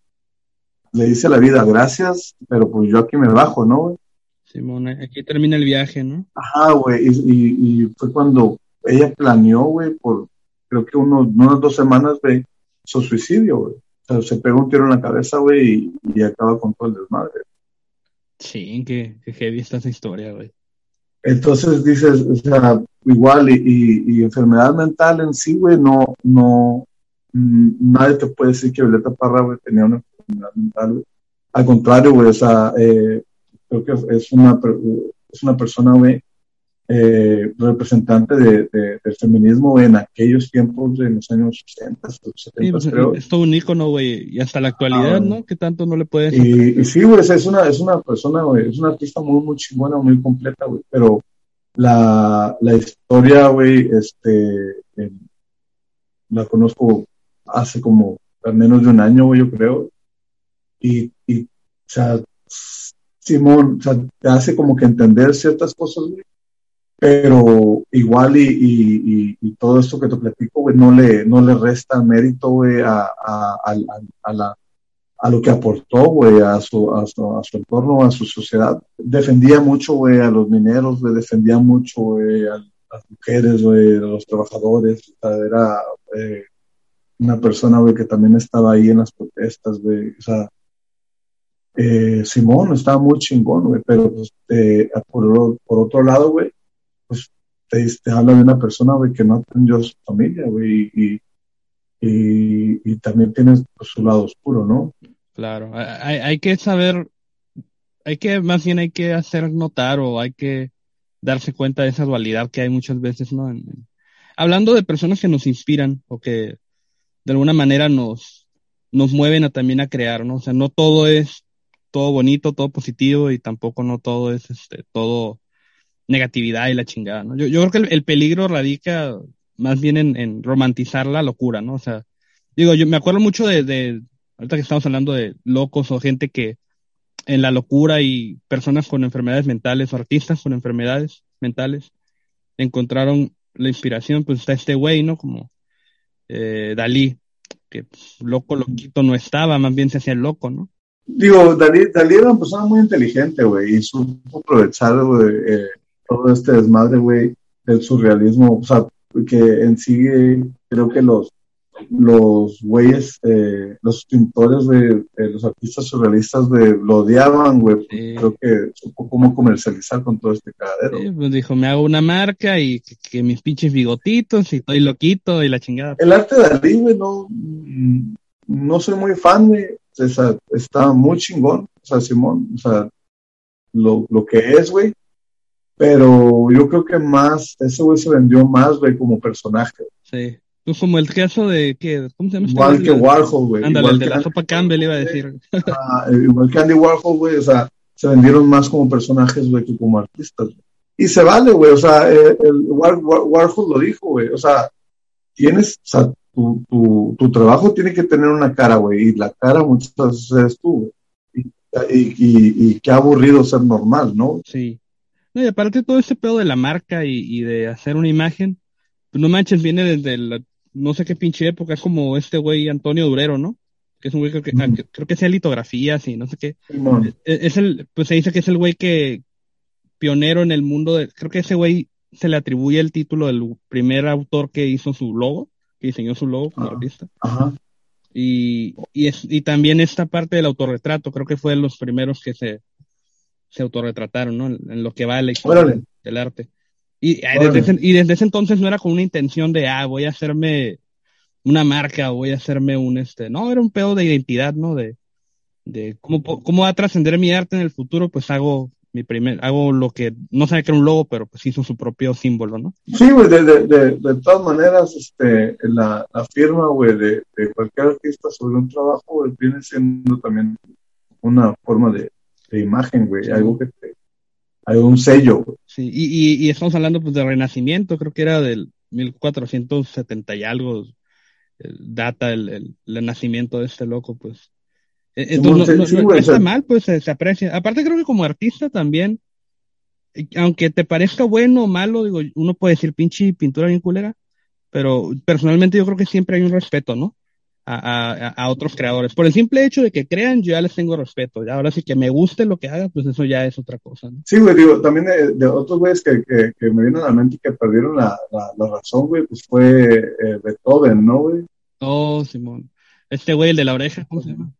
le dice a la vida, gracias, pero pues yo aquí me bajo, ¿no, güey? Simón, aquí termina el viaje, ¿no? Ajá, güey, y, y, y, fue cuando ella planeó, güey, por creo que unos, unas dos semanas, güey, su suicidio, güey. O sea, se pegó un tiro en la cabeza, güey, y, y, acaba con todo el desmadre. Sí, que, que heavy está esa historia, güey. Entonces dices, o sea, igual, y, y, y enfermedad mental en sí, güey, no, no, nadie te puede decir que Violeta Parra, güey, tenía una enfermedad mental, güey. Al contrario, güey, o sea, eh, creo que es una, es una persona, güey, eh, representante de, de, del feminismo en aquellos tiempos de los años 60, 70, sí, pues, creo. Es todo un ícono, güey, y hasta la actualidad, ah, ¿no? Que tanto no le puedes... Y, y, sí, güey, es una, es una persona, güey, es una artista muy, muy chingona, muy completa, güey, pero la, la historia, güey, este, eh, la conozco hace como al menos de un año, güey, yo creo, y, y, o sea, Simón, o sea, te hace como que entender ciertas cosas, güey, pero igual y, todo esto que te platico, no le, no le resta mérito, a, a, a, lo que aportó, a su, a, su, a su entorno, a su sociedad. Defendía mucho, güey, a los mineros, güey, defendía mucho, güey, a las mujeres, güey, a los trabajadores. Era eh, una persona, güey, que también estaba ahí en las protestas, güey. Eh, Simón estaba muy chingón, güey, pero pues, eh, por, por otro lado, güey, pues te, te habla de una persona, que no atendió a su familia, güey, y, también tienes pues, su lado oscuro, ¿no? Claro, hay, hay que saber, hay que, más bien hay que hacer notar o hay que darse cuenta de esa dualidad que hay muchas veces, ¿no? hablando de personas que nos inspiran o que de alguna manera nos, nos mueven a también a crear, ¿no? O sea, no todo es todo bonito, todo positivo y tampoco no todo es este, todo negatividad y la chingada, ¿no? Yo, yo creo que el, el peligro radica más bien en, romantizar la locura, ¿no? O sea, digo, yo me acuerdo mucho de, de, ahorita que estamos hablando de locos o gente que en la locura y personas con enfermedades mentales o artistas con enfermedades mentales encontraron la inspiración, pues está este güey, ¿no? Como eh, Dalí, que loco, loquito no estaba, más bien se hacía loco, ¿no? Digo, Dalí, Dalí era una persona muy inteligente, güey, y supo aprovechar, güey, eh, todo este desmadre, güey, del surrealismo, o sea, que en sí creo que los los güeyes, eh, los pintores de eh, los artistas surrealistas de lo odiaban, güey. Sí. Creo que supo cómo comercializar con todo este cagadero. Sí, pues dijo, me hago una marca y que, que, mis pinches bigotitos y estoy loquito y la chingada. El arte de Dalí, güey, no, no soy muy fan, güey. O sea, está muy chingón, o sea, Simón, o sea, lo, lo que es, güey. Pero yo creo que más, ese güey se vendió más, güey, como personaje. Sí. Pues como el caso de, ¿qué? ¿cómo se llama? Este igual que Warhol, güey. Ándale, el de la sopa Campbell iba a decir. Ah, igual que Andy Warhol, güey, o sea, se vendieron más como personajes, güey, que como artistas. Y se vale, güey, o sea, el, el War, War, Warhol lo dijo, güey, o sea, tienes, o sea, tu, tu, tu trabajo tiene que tener una cara, güey, y la cara muchas veces eres tú, güey. Y, y, y, y, qué aburrido ser normal, ¿no? Sí. No, y aparte todo ese pedo de la marca y, y de hacer una imagen, pues no manches, viene desde la, no sé qué pinche época, es como este güey Antonio Durero, ¿no? Que es un güey que, mm. que creo que sea litografías y no sé qué. Mm. Es, es, el, pues se dice que es el güey que pionero en el mundo de, creo que ese güey se le atribuye el título del primer autor que hizo su logo, que diseñó su logo como Ajá. artista. Ajá. Y, y, es, y también esta parte del autorretrato, creo que fue de los primeros que se, se autorretrataron, ¿no? En, en lo que va la historia Órale. del arte. Y desde, ese, y desde, ese, entonces no era con una intención de, ah, voy a hacerme una marca o voy a hacerme un este. No, era un pedo de identidad, ¿no? De, de cómo, cómo va a trascender mi arte en el futuro, pues hago mi primer, hago lo que no sabía que era un logo, pero pues hizo su propio símbolo, ¿no? Sí, güey, de, de, de, de, todas maneras, este, la, la firma, güey, de, de cualquier artista sobre un trabajo, güey, viene siendo también una forma de, de imagen, güey, sí. algo que te, un sello. Sí, y, y, y, estamos hablando pues de Renacimiento, creo que era del 1470 y algo, data el, el, el, nacimiento de este loco, pues. Entonces, no, no, no, no está mal, pues se, se, aprecia. Aparte creo que como artista también, aunque te parezca bueno o malo, digo, uno puede decir pinche pintura bien culera, pero personalmente yo creo que siempre hay un respeto, ¿no? A, a, a, otros creadores. Por el simple hecho de que crean, yo ya les tengo respeto. Ya ahora sí que me guste lo que haga, pues eso ya es otra cosa. ¿no? Sí, güey, digo, también de, de otros güeyes que, que, que, me vienen a la mente y que perdieron la, la, la razón, güey, pues fue eh, Beethoven, ¿no, güey? Oh, Simón. Este güey, el de la oreja, ¿cómo se llama?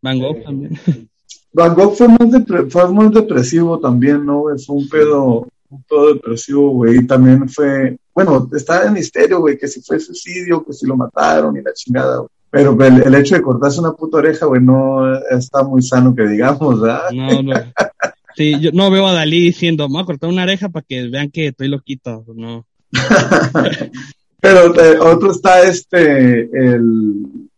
Van Gogh también. Van Gogh fue más, depre fue más depresivo también, ¿no? Güey? Fue un pedo, un pedo depresivo, güey. Y también fue, bueno, está en misterio, güey, que si fue suicidio, que si lo mataron y la chingada, güey. Pero el, el, hecho de cortarse una puta oreja, güey, no está muy sano que digamos, ¿verdad? No, no. Sí, yo no veo a Dalí diciendo, me voy a cortar una oreja para que vean que estoy loquito, no. Pero eh, otro está este, el,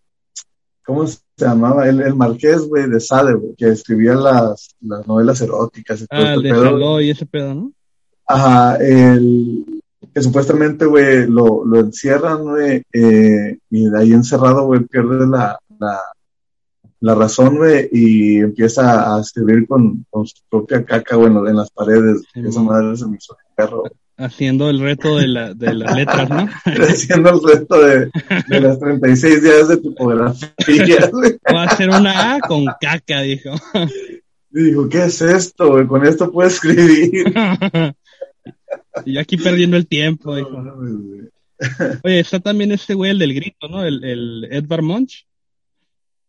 ¿cómo se llamaba? El, el Marqués, güey, de Sade, güey, que escribía las, las novelas eróticas y todo ah, este el pedo. De y ese pedo, ¿no? Ajá, el, que supuestamente, güey, lo, lo encierran, güey, eh, y de ahí encerrado, güey, pierde la, la, la razón, güey, y empieza a escribir con, con su propia caca, güey, en las paredes. Sí, Esa madre se me hizo perro. Haciendo el reto de, la, de las letras, ¿no? Haciendo el reto de, de las 36 días de tipografía, güey. Va a hacer una A con caca, dijo. Y dijo, ¿qué es esto, güey? Con esto puedo escribir. Y yo aquí perdiendo el tiempo. Oye, está también este güey, el del grito, ¿no? El, el Edvard Munch.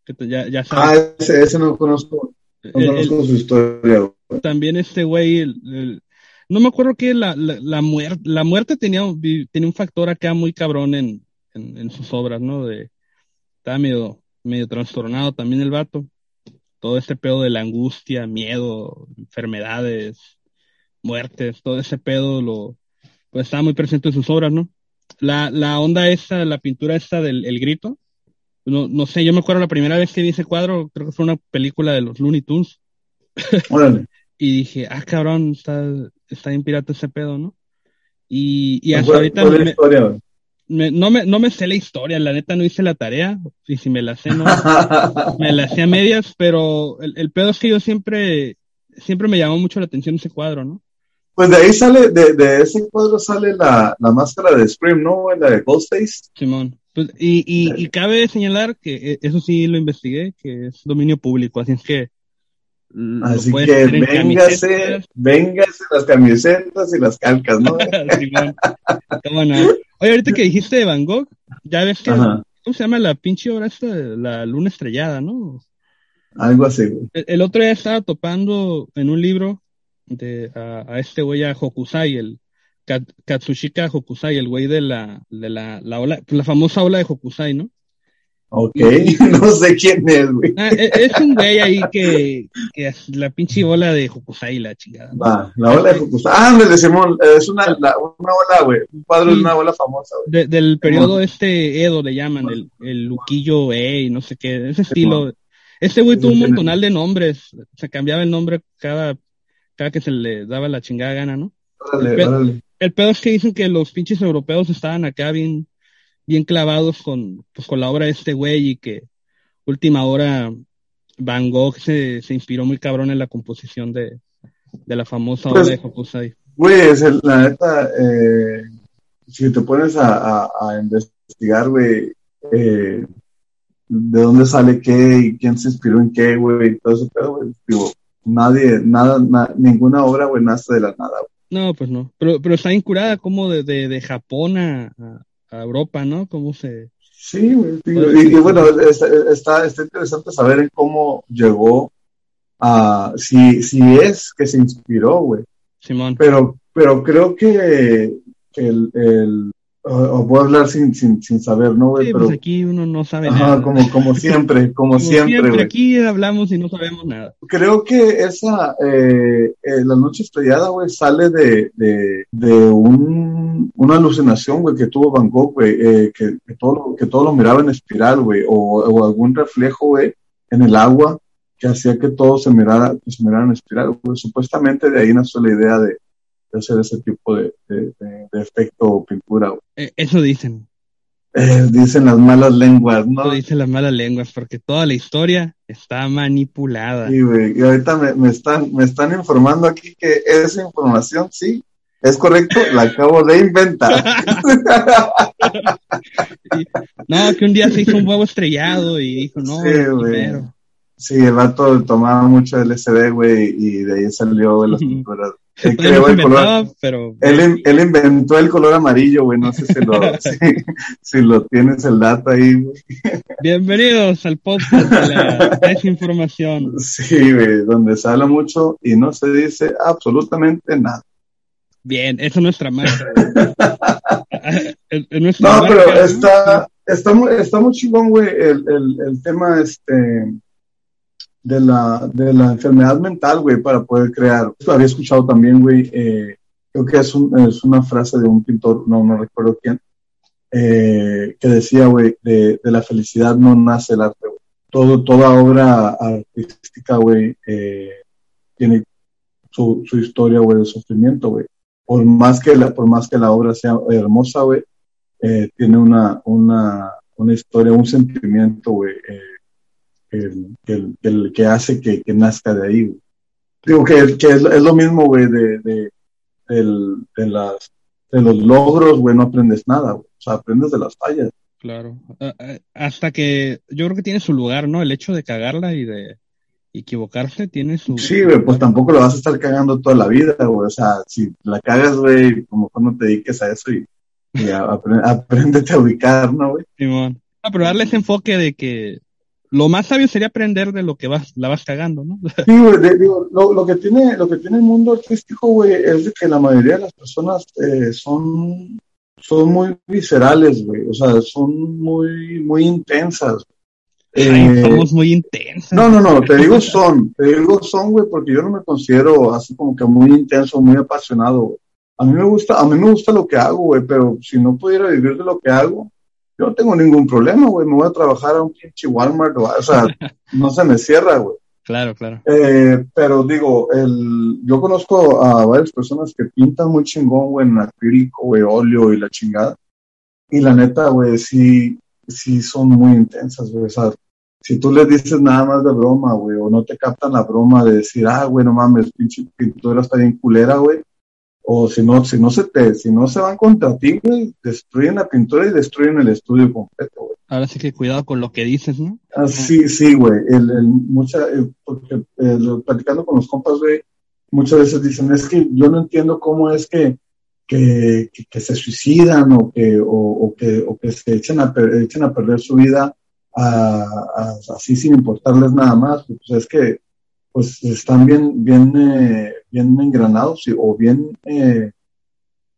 Que ya, ya sabes. Ah, ese, ese no conozco. No el, conozco el, su historia. Güey. También este güey, el, no me acuerdo que la, la, la, muerte, la muerte tenía, tenía un factor acá muy cabrón en, en, en, sus obras, ¿no? De, estaba medio, medio trastornado también el vato. Todo este pedo de la angustia, miedo, enfermedades, muertes, todo ese pedo lo, pues estaba muy presente en sus obras, ¿no? La, la onda esa, la pintura esa del el grito, no, no sé, yo me acuerdo la primera vez que vi ese cuadro, creo que fue una película de los Looney Tunes. y dije, ah, cabrón, está, está bien pirata ese pedo, ¿no? Y, y hasta ahorita me, no, me, no me sé la historia, la neta no hice la tarea, y si me la sé, no, me la hacía a medias, pero el, el, pedo es que yo siempre, siempre me llamó mucho la atención ese cuadro, ¿no? Pues de ahí sale, de, de ese cuadro sale la, la máscara de Scream, ¿no? La de Ghostface. Simón. Pues, y, y, y, cabe señalar que eh, eso sí lo investigué, que es dominio público, así es que. Así que véngase, véngase las camisetas y las calcas, ¿no? ¿Cómo no? Oye, ahorita que dijiste de Van Gogh, ya ves que. ¿Cómo se llama la pinche obra esta? La luna estrellada, ¿no? Algo así, güey. El, el, otro día estaba topando en un libro de, a, a este güey, a Hokusai, el Katsushika Hokusai, el güey de la, de la, la ola, la famosa ola de Hokusai, ¿no? Ok, no sé quién es, güey. Ah, es, es, un güey ahí que, que la pinche ola de Hokusai, la chingada. ¿no? Va, la ola de Hokusai. Ah, me Simón, es una, la, una ola, güey. Un cuadro sí, de una ola famosa, güey. De, del periodo este Edo le llaman, el, el Luquillo E, no sé qué, ese estilo. Simón. Este güey tuvo un montonal de nombres, se cambiaba el nombre cada, cada que se le daba la chingada gana, ¿no? Órale, el, órale. el pedo es que dicen que los pinches europeos estaban acá bien, bien clavados con, pues, con la obra de este güey y que última hora Van Gogh se, se inspiró muy cabrón en la composición de, de la famosa Pues, obra de Hokusai. Güey, es el- la neta, eh, si te pones a, a, a investigar, güey, eh, de dónde sale qué y quién se inspiró en qué, güey, y todo ese pedo, güey, digo, nadie, nada, na- ninguna obra, güey, nace de la nada, güey. No, pues no. Pero, pero está incurada como de, de, de Japón a, a, Europa, ¿no? Cómo se... Sí, güey, y, y bueno, está, está, está interesante saber en cómo llegó a, si, si es que se inspiró, güey. Simón. Pero, pero creo que el, el o, o puedo hablar sin, sin, sin saber, ¿no? Sí, pero, pues aquí uno no sabe ajá, nada. como, como siempre, como, Como siempre, güey. aquí hablamos y no sabemos nada. Creo que esa, eh, eh, la noche estrellada, güey, sale de, de, de un, una alucinación, güey, que tuvo Van Gogh, güey, eh, que, que, todo, que todo lo miraba en espiral, güey, o, o algún reflejo, güey, en el agua que hacía que todo se mirara, que se mirara en espiral, güey. Supuestamente de ahí nació la idea de, de hacer ese tipo de, de, de- de efecto o pintura. Eh, eso dicen. Eh, dicen las malas lenguas, ¿no? Eso dicen las malas lenguas, porque toda la historia está manipulada. Sí, güey. Y ahorita me, me están, me están informando aquí que esa información, sí, es correcto, la acabo de inventar. No, que un día se hizo un huevo estrellado y dijo, no, Sí, güey. Sí, el vato tomaba mucho LSD, güey, y de ahí salió güey, las pinturas. Él creó el color, pero él, in- él inventó el color amarillo, güey, no sé si lo, si, si lo tienes el dato ahí, güey. bienvenidos al podcast de la desinformación. Sí, güey, donde se habla mucho y no se dice absolutamente nada. Bien, eso es nuestra marca. nuestra No, marca, pero ¿no? está, está muy, está muy chingón, güey, el, el, el tema este de la, de la enfermedad mental, güey, para poder crear. Había escuchado también, güey, eh, creo que es, un, es una frase de un pintor, no, no recuerdo quién, eh, que decía, güey, de, de la felicidad no nace el arte. Todo, toda obra artística, güey, eh, tiene su, su historia, güey, de sufrimiento, güey. Por más que la, por más que la obra sea hermosa, güey, tiene una, una, una historia, un sentimiento, güey, el, el, el que hace que, que nazca de ahí, güey. Digo que, que es, es lo mismo, güey, de, de, de, las, de los logros, güey, no aprendes nada, güey. O sea, aprendes de las fallas. Claro. Hasta que yo creo que tiene su lugar, ¿no? El hecho de cagarla y de equivocarse tiene su. Sí, güey, pues tampoco lo vas a estar cagando toda la vida, güey. O sea, si la cagas, güey, como cuando te dediques a eso y, y a- apre- apréndete a ubicar, ¿no, güey? Simón. Ah, pero darle ese enfoque de que lo más sabio sería aprender de lo que vas, la vas cagando, ¿no? Sí, güey, digo, lo, lo, que tiene, lo que tiene el mundo artístico, güey, es de que la mayoría de las personas eh, son, son muy viscerales, güey, o sea, son muy, muy intensas. Eh, somos muy intensos. No, no, no, te digo son, te digo son, güey, porque yo no me considero así como que muy intenso, muy apasionado, güey. A mí me gusta, a mí me gusta lo que hago, güey, pero si no pudiera vivir de lo que hago, yo no tengo ningún problema, güey, me voy a trabajar a un pinche Walmart, o, sea, no se me cierra, güey. Claro, claro. Eh, pero digo, el, yo conozco a varias personas que pintan muy chingón, güey, en acrílico, güey, óleo y la chingada. Y la neta, güey, sí, sí son muy intensas, güey. O sea, si tú les dices nada más de broma, güey, o no te captan la broma de decir, ah, güey, no mames, pinche pintura está bien culera, güey, o si no, si no se te, si no se van contra ti, güey, destruyen la pintura y destruyen el estudio completo, güey. Ahora sí que cuidado con lo que dices, ¿no? Ah, sí, sí, güey. El, el, mucha, porque eh, platicando con los compas, güey, muchas veces dicen, es que yo no entiendo cómo es que, que, que, se suicidan o que, o, o, que, o que se echen a, echen a perder su vida a, a, así sin importarles nada más. Pues es que pues están bien, bien, eh, bien engranados o bien eh,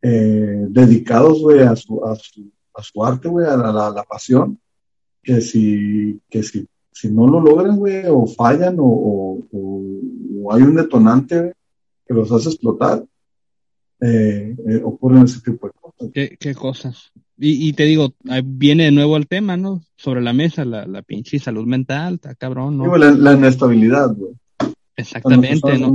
eh, dedicados, güey, a su, a su, a su arte, güey, a la, la, pasión, que si, que si, si no lo logran, güey, o fallan, o, o, o, hay un detonante que los hace explotar, eh, eh, ocurren ese tipo de cosas. ¿Qué, qué cosas? Y, y, te digo, viene de nuevo el tema, ¿no? Sobre la mesa, la, la pinche salud mental, está cabrón, ¿no? Sí, la, la inestabilidad, güey. Exactamente, ¿no?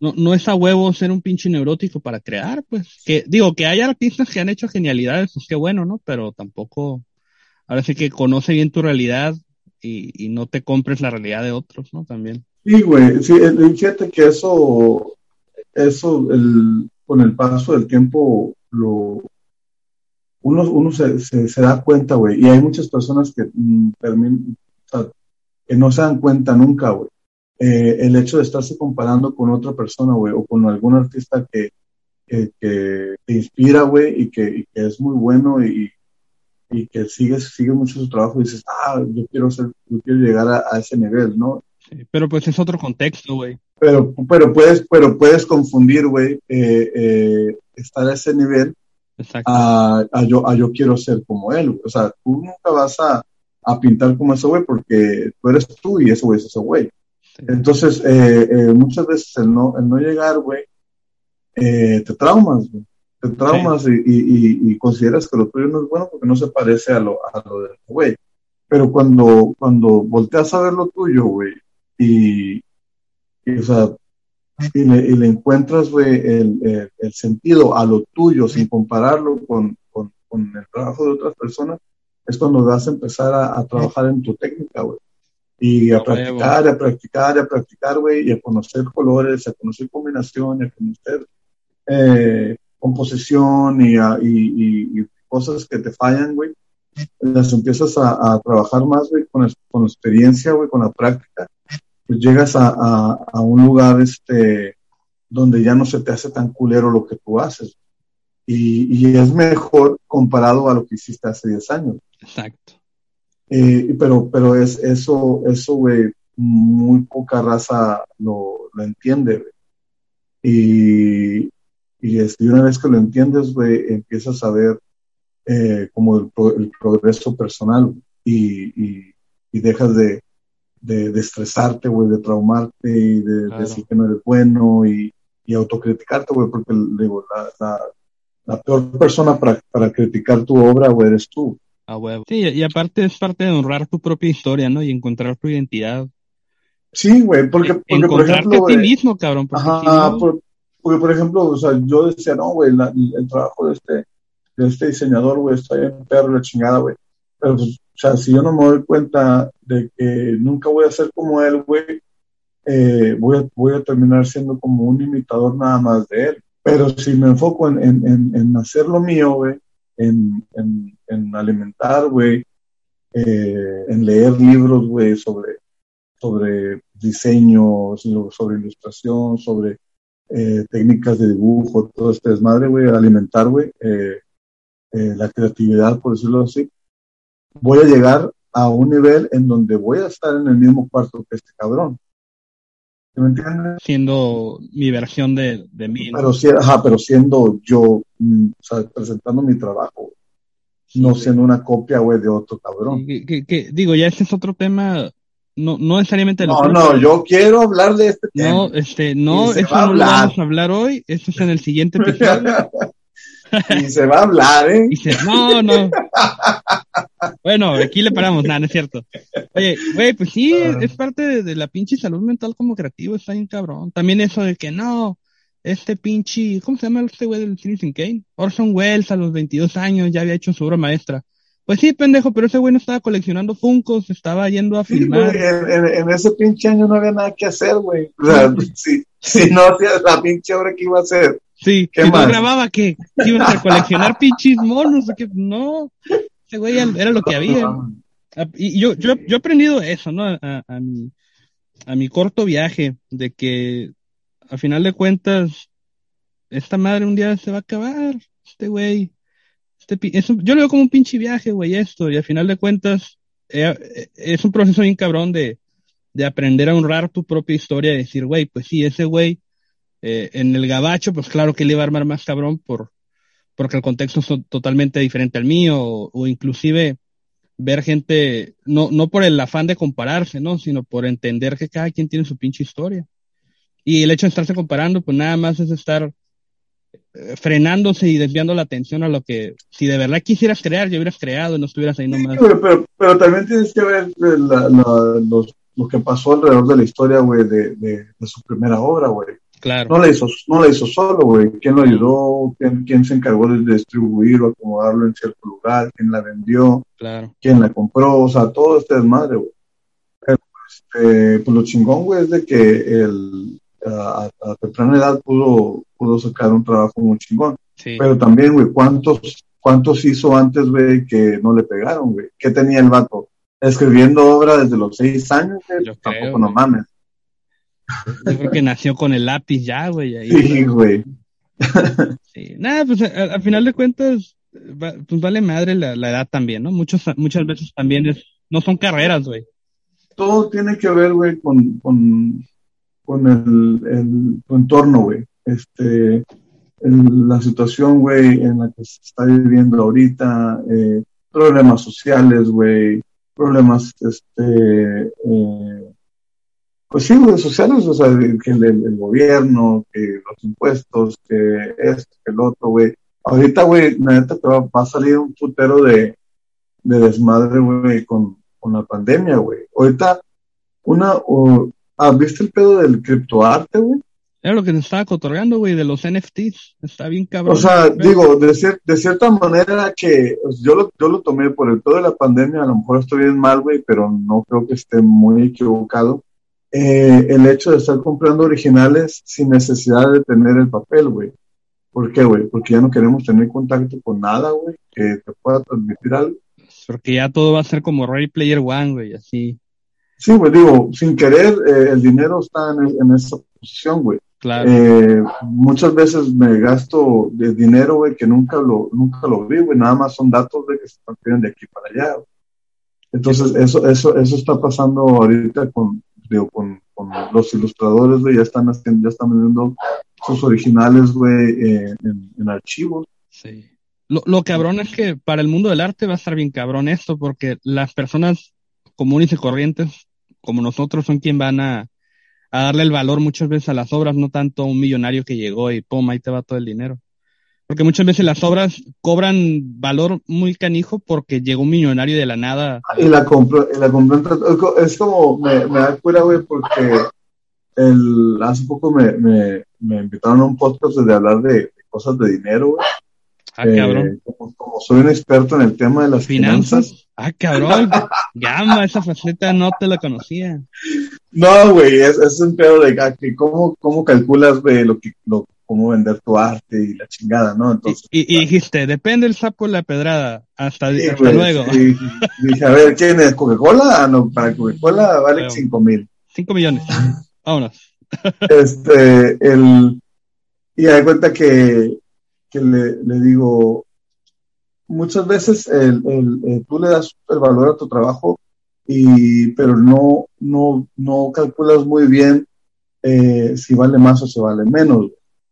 no, no es a huevo ser un pinche neurótico para crear, pues. Que, digo, que hay artistas que han hecho genialidades, pues qué bueno, ¿no? Pero tampoco, ahora sí que conoce bien tu realidad y, y no te compres la realidad de otros, ¿no? También. Sí, güey, sí, fíjate que eso, eso, el, con el paso del tiempo, lo, uno, uno se, se, se da cuenta, güey, y hay muchas personas que, mm, termin, o sea, que no se dan cuenta nunca, güey eh, el hecho de estarse comparando con otra persona, güey, o con algún artista que, que, que te inspira, güey, y que, y que, es muy bueno y, y que sigues, sigue mucho su trabajo y dices, ah, yo quiero ser, yo quiero llegar a, a ese nivel, ¿no? Sí, pero pues es otro contexto, güey. Pero, pero puedes, pero puedes confundir, güey, eh, eh, estar a ese nivel a, a, yo, a yo quiero ser como él. O sea, tú nunca vas a, a pintar como ese güey porque tú eres tú y ese güey es ese güey. Entonces, eh, eh, muchas veces el no, el no llegar, güey, eh, te traumas, güey. Te traumas sí. y, y, y, consideras que lo tuyo no es bueno porque no se parece a lo, a lo del güey. Pero cuando, cuando volteas a ver lo tuyo, güey, y, y, o sea, y le, y le encuentras, güey, el, el, el, sentido a lo tuyo sin compararlo con, con, con, el trabajo de otras personas, es cuando vas a empezar a, a trabajar en tu técnica, güey y a practicar, a practicar, a practicar, güey, y a conocer colores, a conocer combinaciones, a conocer eh, composición y, a, y, y, y, cosas que te fallan, güey, las empiezas a, a trabajar más, güey, con, con experiencia, güey, con la práctica, pues llegas a, a, a, un lugar, este, donde ya no se te hace tan culero lo que tú haces. Y, y es mejor comparado a lo que hiciste hace 10 años. Exacto. Eh, pero, pero es eso, eso, güey, muy poca raza lo, lo entiende. Y, y, este, y una vez que lo entiendes, güey, empiezas a ver eh, como el, el, progreso personal y, y, y dejas de, de, de estresarte, güey, de traumarte y de, claro. decir que no eres bueno y, y autocriticarte, güey, porque digo, la, la, la peor persona para, para criticar tu obra, güey, eres tú. A huevo. Sí, y aparte es parte de honrar tu propia historia, ¿no? Y encontrar tu identidad. Sí, güey, porque, porque Encontrarte por ejemplo, a ti mismo, cabrón. Porque, ajá, si no... por, porque, por ejemplo, o sea, yo decía, no, güey, el trabajo de este, de este diseñador, güey, está en perro, la chingada, güey. Pero, pues, o sea, si yo no me doy cuenta de que nunca voy a ser como él, güey, eh, voy, a, voy a terminar siendo como un imitador nada más de él. Pero si me enfoco en, en, en, en hacer lo mío, güey, en, en, en alimentar, güey, eh, en leer libros, güey, sobre, sobre diseño, sobre ilustración, sobre eh, técnicas de dibujo, todo este desmadre, güey, alimentar, güey, eh, la creatividad, por decirlo así, voy a llegar a un nivel en donde voy a estar en el mismo cuarto que este cabrón. ¿Me entiendes? Siendo mi versión de, de mí. Pero, ajá, pero siendo yo, mm, o sea, presentando mi trabajo, no siendo una copia, güey, de otro cabrón. Que, digo, ya este es otro tema, no, no necesariamente. No, no, yo quiero hablar de este tema. No, este, no, eso no lo vamos a hablar hoy, eso es en el siguiente episodio. y se va a hablar, ¿eh? no, no. bueno, aquí le paramos, nada, no es cierto. Oye, güey, pues sí, ah. es, parte de, la pinche salud mental como creativo, está bien cabrón. También eso de que no, este pinche, ¿cómo se llama este güey del Citizen Kane? Orson Welles a los 22 años ya había hecho su obra maestra. Pues sí, pendejo, pero ese güey no estaba coleccionando Funcos, estaba yendo a filmar. en, ese pinche año no había nada que hacer, güey. O sea, si, si no hacía la pinche obra que iba a hacer, Sí, que no grababa que, ibas a coleccionar pinches monos, que no, ese güey era lo que había. Y yo, yo, yo he aprendido eso, ¿no? A, a, mi, a mi corto viaje, de que a final de cuentas, esta madre un día se va a acabar, este güey. Este, yo lo veo como un pinche viaje, güey, esto, y a final de cuentas, eh, eh, es un proceso bien cabrón de, de aprender a honrar tu propia historia y decir, güey, pues sí, ese güey eh, en el gabacho, pues claro que le iba a armar más cabrón por, porque el contexto es totalmente diferente al mío, o, inclusive ver gente, no, no por el afán de compararse, ¿no? Sino por entender que cada quien tiene su pinche historia. Y el hecho de estarse comparando, pues nada más es estar eh, frenándose y desviando la atención a lo que, si de verdad quisieras crear, ya hubieras creado, no estuvieras ahí nomás. pero, pero, también tienes que ver la, lo que pasó alrededor de la historia, güey, de, de, su primera obra, güey. Claro. No la hizo, no la hizo solo, güey. ¿Quién lo ayudó? ¿Quién, ¿Quién, se encargó de distribuir o acomodarlo en cierto lugar? ¿Quién la vendió? Claro. ¿Quién la compró? O sea, todo este desmadre, güey. Este, pues lo chingón, güey, es de que el, a, a, temprana edad pudo, pudo sacar un trabajo muy chingón. Sí. Pero también, güey, ¿cuántos, ¿cuántos hizo antes, güey, que no le pegaron, güey? ¿Qué tenía el vato? Escribiendo obra desde los seis años, güey. Tampoco no mames. Yo creo que nació con el lápiz ya, güey. Ahí, sí, güey. Sí. Nada, pues al final de cuentas, pues vale madre la, edad también, ¿no? Muchos, muchas veces también es, no son carreras, güey. Todo tiene que ver, güey, con, con, con el, el, tu entorno, güey. Este, la situación, güey, en la que se está viviendo ahorita, eh, problemas sociales, güey, problemas, este, eh, pues sí, sociales, o sea, que el, gobierno, que los impuestos, que esto, que el otro, güey. Ahorita, güey, neta te va, a salir un putero de, de desmadre, güey, con, con la pandemia, güey. Ahorita, una, ah, ¿viste el pedo del criptoarte, güey? Era lo que nos estaba cotorreando, güey, de los NFTs. Está bien cabrón. O sea, digo, de, de cierta manera que pues, yo lo, yo lo tomé por el pedo de la pandemia, a lo mejor estoy bien mal, güey, pero no creo que esté muy equivocado eh, el hecho de estar comprando originales sin necesidad de tener el papel, güey. ¿Por qué, güey? Porque ya no queremos tener contacto con nada, güey, que te pueda transmitir algo. Porque ya todo va a ser como Ray Player One, güey, así. Sí, güey, digo, sin querer, eh, el dinero está en, esa posición, güey. Claro. Eh, muchas veces me gasto de dinero, güey, que nunca lo, nunca lo vi, güey, nada más son datos de que se transfieren de aquí para allá. Entonces, eso, eso, eso está pasando ahorita con, digo, con, los ilustradores, ya están haciendo, ya están vendiendo sus originales, güey, en, archivos. Sí. Lo, lo cabrón es que para el mundo del arte va a estar bien cabrón esto, porque las personas comunes y corrientes, como nosotros, son quien van a, a darle el valor muchas veces a las obras, no tanto a un millonario que llegó y pum, ahí te va todo el dinero. Porque muchas veces las obras cobran valor muy canijo porque llegó un millonario de la nada. Y la compró, la compró es como, me, me da cura, güey, porque el, hace poco me, me, me, invitaron a un podcast de hablar de, cosas de dinero, güey. Ah, cabrón. Eh, como, soy un experto en el tema de las finanzas. Ah, cabrón. Gama, esa faceta no te la conocía. No, güey, es, es un pedo de ah, que cómo, cómo calculas, güey, lo que, lo, cómo vender tu arte y la chingada, ¿no? Entonces, y, dijiste, depende el sapo de la pedrada. Hasta, luego. dije, a ver, ¿quién es? ¿Coca-Cola? Ah, no, para Coca-Cola vale cinco mil. Cinco millones. Vámonos. este, el, y da cuenta que, que le, le, digo, muchas veces el, el, tú le das el valor a tu trabajo y, pero no, no, no calculas muy bien eh, si vale más o si vale menos.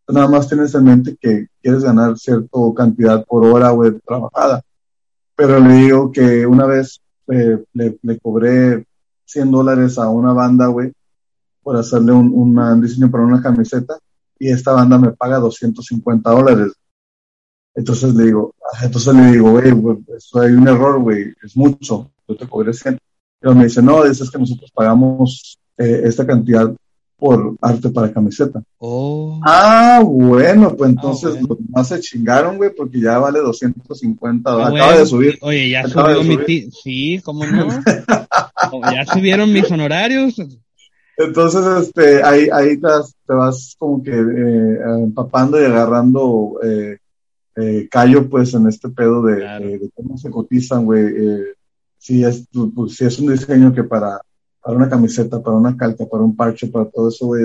Nada más tienes en mente que quieres ganar cierta cantidad por hora, güey, trabajada. Pero le digo que una vez eh, le, cobré 100 dólares a una banda, güey, por hacerle un, diseño para una camiseta y esta banda me paga 250 dólares. Entonces le digo, entonces le digo, güey, eso hay un error, güey, es mucho, yo te cobré 100. Pero me dice, no, dices que nosotros pagamos eh, esta cantidad por arte para camiseta. Oh. Ah, bueno, pues entonces los demás se chingaron, güey, porque ya vale 250 dólares. Acaba de subir. Oye, ya subió mi... Sí, ¿cómo no? ya subieron mis honorarios. Entonces, este, ahí, ahí te, te vas como que eh, empapando y agarrando eh, eh, callo, pues, en este pedo de, de, cómo se cotizan, güey. Si, es, pues, si es un diseño que para, para una camiseta, para una calca, para un parche, para todo eso, güey,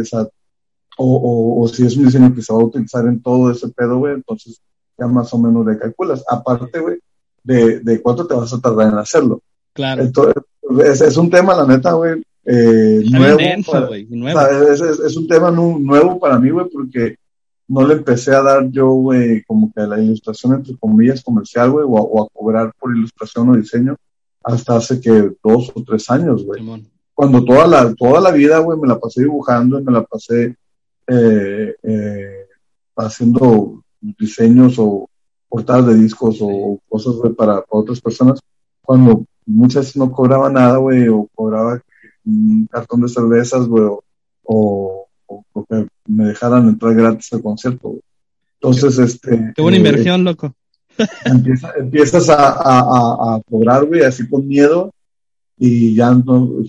o, o, o, si es un diseño que se va a utilizar en todo ese pedo, güey, entonces ya más o menos le calculas. Aparte, güey, de, de cuánto te vas a tardar en hacerlo. Claro. Entonces, es, es un tema, la neta, güey, eh, nuevo, para, nuevo. O sea, es, es, es, un tema nuevo para mí, güey, porque no le empecé a dar yo, güey, como que la ilustración entre comillas comercial, güey, o, o, a cobrar por ilustración o diseño hasta hace que dos o tres años, güey. Cuando toda la, toda la vida, güey, me la pasé dibujando y me la pasé eh, eh, haciendo diseños o portadas de discos o cosas, güey, para, para otras personas, cuando muchas veces no cobraba nada, güey, o cobraba un cartón de cervezas, güey, o, o, o, que me dejaran entrar gratis al concierto, güey. Entonces, qué, este... Qué buena eh, inversión, loco. Empieza, empiezas a, a, a, cobrar, güey, así con miedo, y ya no,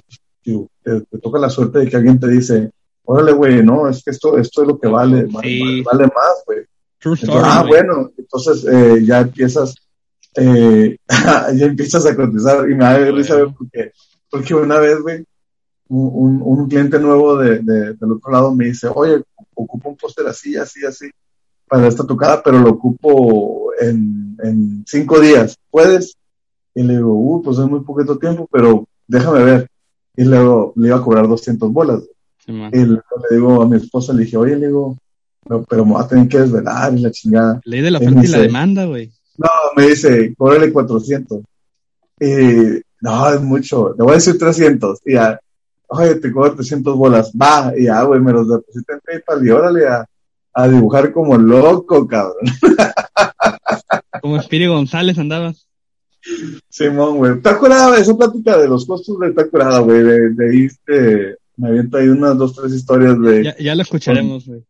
te, te, toca la suerte de que alguien te dice, órale, güey, no, es que esto, esto es lo que vale, sí. vale, vale, más, güey. Ah, bueno, entonces eh, ya empiezas, eh, ya empiezas a cotizar, y me da risa ver porque, porque una vez, güey, un, un, cliente nuevo de, de, del otro lado me dice, oye, ocupo un póster así, así, así, para esta tocada, pero lo ocupo en, en cinco días, ¿puedes? Y le digo, uh, pues es muy poquito tiempo, pero déjame ver. Y luego le iba a cobrar 200 bolas. Sí, y le, le, digo a mi esposa, le dije, oye, le digo, pero, pero me va a tener que desvelar y la chingada. Ley de la oferta y, la demanda, güey. No, me dice, cóbrele 400. Y, no, es mucho, le voy a decir 300. Y ya, oye, te cobro 300 bolas, va, y ya, güey, me los deposité en PayPal y órale a, a dibujar como loco, cabrón. Como Espíritu González andabas. Simón, güey. Está curada, esa plática de los costos, güey, está curada, güey. De, de ahí, este, me aviento ahí unas dos, tres historias, güey. Ya, ya lo escucharemos, güey.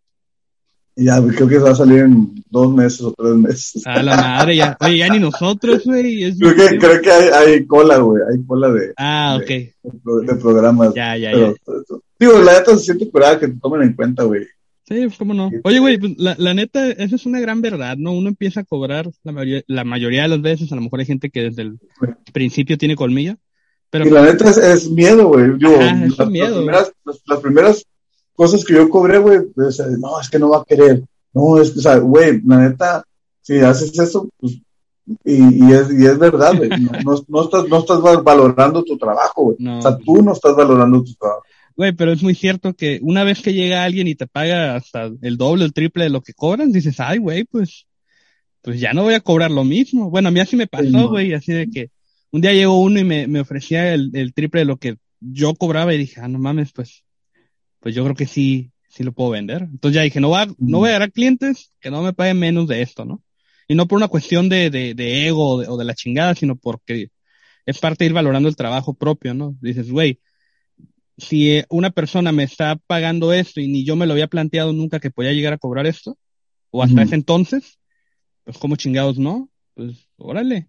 Ya, creo que va a salir en dos meses o tres meses. A la madre, ya. Oye, ya ni nosotros, güey. Creo que, creo que hay, hay cola, güey. Hay cola de. Ah, ok. De, de, de programas. Ya, ya, Pero, ya. Digo, la neta se siente curada que te tomen en cuenta, güey. Sí, cómo no. Oye, güey, pues la, la, neta, esa es una gran verdad, ¿no? Uno empieza a cobrar la mayoría, la mayoría de las veces, a lo mejor hay gente que desde el principio tiene colmillo. Pero, y la neta es, es miedo, güey. Yo, Ajá, es las, miedo, las, primeras, las, las, primeras cosas que yo cobré, güey, no, es que no va a querer. No, es que, o sea, güey, la neta, si haces eso, pues, y, y, es, y es verdad, güey. No, no, no, estás, no estás valorando tu trabajo, güey. No, o sea, tú no estás valorando tu trabajo. Güey, pero es muy cierto que una vez que llega alguien y te paga hasta el doble, el triple de lo que cobran, dices, ay, güey, pues, pues ya no voy a cobrar lo mismo. Bueno, a mí así me pasó, güey, sí, así de que un día llegó uno y me, me ofrecía el, el, triple de lo que yo cobraba y dije, ah, no mames, pues, pues yo creo que sí, sí lo puedo vender. Entonces ya dije, no, va, no voy a dar clientes que no me paguen menos de esto, ¿no? Y no por una cuestión de, de, de ego o de, o de la chingada, sino porque es parte de ir valorando el trabajo propio, ¿no? Dices, güey, si una persona me está pagando esto y ni yo me lo había planteado nunca que podía llegar a cobrar esto, o hasta uh -huh. ese entonces, pues como chingados no, pues órale.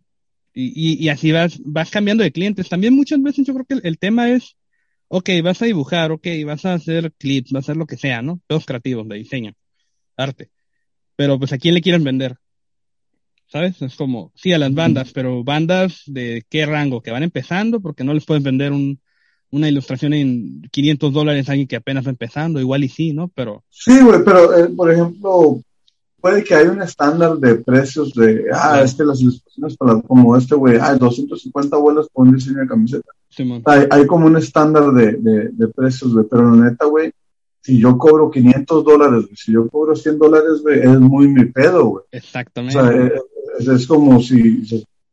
Y, y, y, así vas, vas cambiando de clientes. También muchas veces yo creo que el, el, tema es, ok, vas a dibujar, ok, vas a hacer clips, vas a hacer lo que sea, ¿no? Todos creativos, de diseño, arte. Pero pues a quién le quieren vender. ¿Sabes? Es como, sí, a las bandas, uh -huh. pero bandas de qué rango, que van empezando porque no les puedes vender un, una ilustración en 500 dólares alguien que apenas va empezando, igual y sí, ¿no? Pero... Sí, güey, pero eh, por ejemplo, puede que haya un estándar de precios de, ah, este, las ilustraciones para, como este, güey, ah, 250 bolas por un diseño de camiseta. hay, hay, como un estándar de, de, de precios, güey, pero la neta, güey, si yo cobro 500 dólares, si yo cobro 100 dólares, güey, es muy mi pedo, güey. Exactamente. O sea, es, es como si,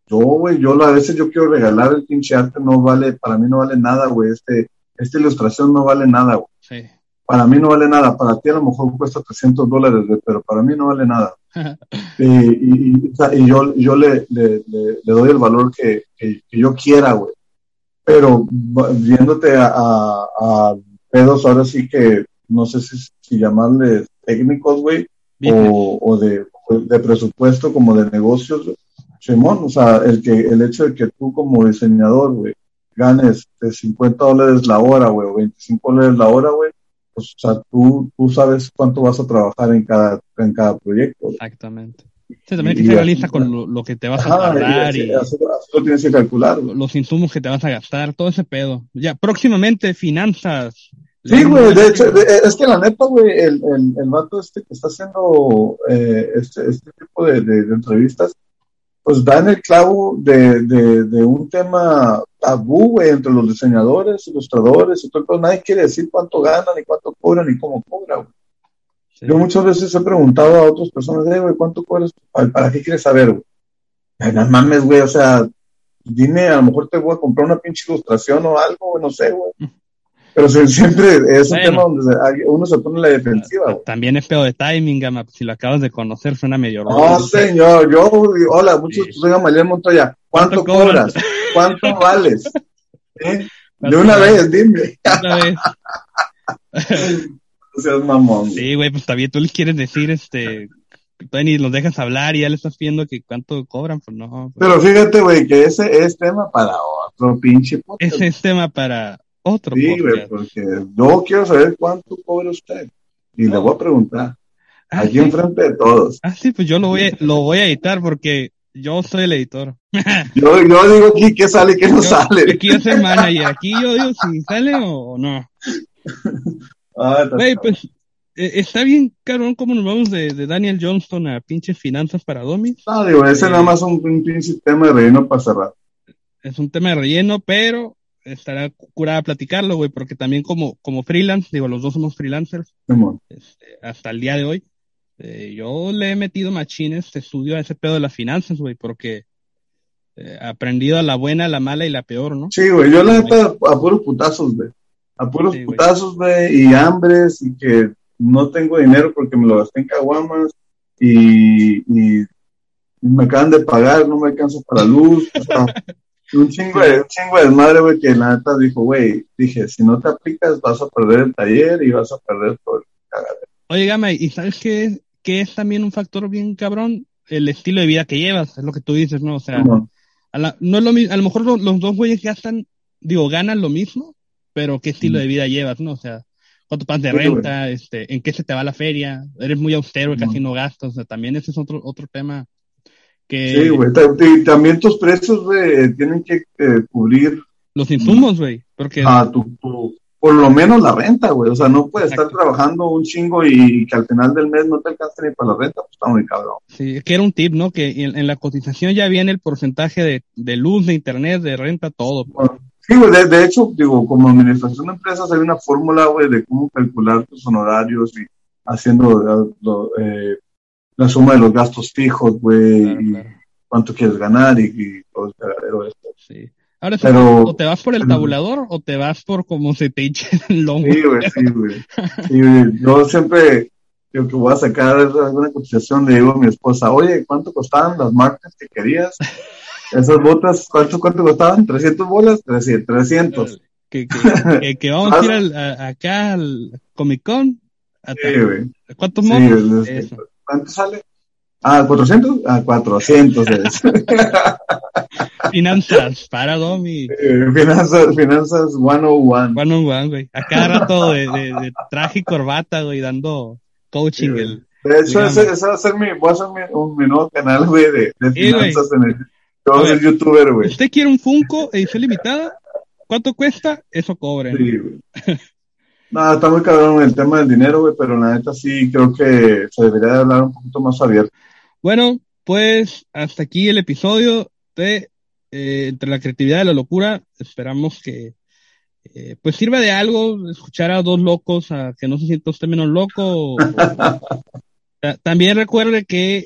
yo, güey, yo a veces yo quiero regalar el pinche arte, no vale, para mí no vale nada, güey, este, esta ilustración no vale nada, güey. Sí. Para mí no vale nada, para ti a lo mejor cuesta 300 dólares, güey, pero para mí no vale nada. y, y, y, yo, yo le, le, le, doy el valor que, que, que yo quiera, güey. Pero viéndote a, a, a pedos ahora sí que no sé si, si llamarles técnicos, güey, o, o, de, de presupuesto como de negocios, Simón, o sea, el que el hecho de que tú como diseñador, güey, ganes de 50 dólares la hora, güey, o 25 dólares la hora, güey, pues, o sea, tú, tú sabes cuánto vas a trabajar en cada, en cada proyecto. Exactamente. Sí, también hay que ser realista con lo, lo, que te vas a tardar y, y lo tienes que calcular. Los insumos que te vas a gastar, todo ese pedo. Ya, próximamente, finanzas, Sí, güey, de hecho, de, es que la neta, güey, el, el, el vato este que está haciendo eh, este, este tipo de, de, de, entrevistas, pues da en el clavo de, de un tema tabú, güey, entre los diseñadores, ilustradores y todo, pero nadie quiere decir cuánto ganan, ni cuánto cobran, ni cómo cobran, güey. Sí. Yo muchas veces he preguntado a otras personas, eh, güey, ¿cuánto cobras? ¿Para, ¿Para, qué quieres saber, güey? Ay, no mames, güey, o sea, dime, a lo mejor te voy a comprar una pinche ilustración o algo, güey, no sé, güey. Pero siempre es un bueno, tema donde uno se pone la defensiva. También es peor de timing, Gama. Si lo acabas de conocer, suena medio No, raro. señor. Yo, hola, muchos, sí. soy Gamaliel Montoya. ¿Cuánto, ¿Cuánto cobras? ¿Cuánto vales? ¿Eh? De una vez, dime. Una vez. o sea, mamón. Sí, güey, pues también tú les quieres decir, este, ni los dejas hablar y ya le estás pidiendo que cuánto cobran, pues no. Pues. Pero fíjate, güey, que ese es tema para otro pinche podcast. Ese es tema para otro sí, porque yo quiero saber cuánto cobra usted. Y le voy a preguntar. Ah, aquí sí. enfrente de todos. Ah, sí, pues yo lo voy, a, lo voy a editar porque yo soy el editor. yo, yo digo aquí qué sale y qué no yo, sale. Aquí yo soy manager. Aquí yo digo si sale o, no. ah, Güey, pues eh, está bien, cabrón, cómo nos vamos de, de, Daniel Johnston a pinches finanzas para Domis. No, digo, ese eh, nada más es un, un pinche tema de relleno para cerrar. Es un tema de relleno, pero estará curada platicarlo, güey, porque también como, como freelance, digo, los dos somos freelancers, este, hasta el día de hoy, eh, yo le he metido machines este estudio a ese pedo de las finanzas, güey, porque eh, aprendido a la buena, la mala y la peor, ¿no? Sí, güey, yo la neta a puros putazos, güey, a puros sí, putazos, güey, y hambres, y que no tengo dinero porque me lo gasté en caguamas, y, y, me acaban de pagar, no me alcanzo para luz, o sea, un chingo de, un chingo de madre, güey, que la neta dijo, güey, dije, si no te aplicas vas a perder el taller y vas a perder todo el cagadero. Oye, Gama, ¿y sabes qué, qué es también un factor bien cabrón? El estilo de vida que llevas, es lo que tú dices, ¿no? O sea, no, a, la, no es lo mismo, a lo mejor los, los dos güeyes gastan, digo, ganan lo mismo, pero ¿qué estilo mm. de vida llevas, no? O sea, ¿cuánto pagas de renta? Este, ¿En qué se te va la feria? Eres muy austero y mm. casi no gastas, o sea, también ese es otro, otro tema que... Sí, güey. También tus precios, güey, tienen que eh, cubrir... Los insumos, güey. Porque... Ah, tu, tu, por lo menos la renta, güey. O sea, no puedes Exacto. estar trabajando un chingo y, que al final del mes no te alcance ni para la renta, pues está muy cabrón. Sí, que era un tip, ¿no? Que en, en la cotización ya viene el porcentaje de, de, luz, de internet, de renta, todo. Bueno, sí, güey, de, de, hecho, digo, como administración de empresas hay una fórmula, güey, de cómo calcular tus honorarios y haciendo eh, la suma de los gastos fijos, güey, claro, y claro. cuánto quieres ganar y, y todo el. Sí. Ahora, Pero, ¿o te vas por el tabulador o te vas por como se te eche el lomo? Sí, güey, sí, güey. Sí, yo siempre, yo que voy a sacar alguna cotización, le digo a mi esposa, oye, ¿cuánto costaban las marcas que querías? Esas botas, ¿cuánto, cuánto costaban? ¿300 bolas? 300. 300. Que, que, que, que vamos a ir al, a, acá al Comic Con. Sí, güey. ¿Cuántos monos? ¿Cuánto sale? Ah, 400? Ah, 400 es. finanzas, para Domi. Eh, finanzas, finanzas 101. 101, güey. A cada rato de, de, de, traje y corbata, güey, dando coaching. Sí, el, de hecho, ese, ese, va a ser mi, voy a hacer mi, un, mi nuevo canal, güey, de, de finanzas en el, yo soy youtuber, güey. ¿Usted quiere un Funko edición limitada? ¿Cuánto cuesta? Eso cobren. Sí, güey. No, está muy cabrón el tema del dinero, güey, pero la neta sí creo que se debería de hablar un poquito más abierto. Bueno, pues hasta aquí el episodio de eh, Entre la creatividad y la locura. Esperamos que eh, pues sirva de algo escuchar a dos locos a que no se sienta usted menos loco. También recuerde que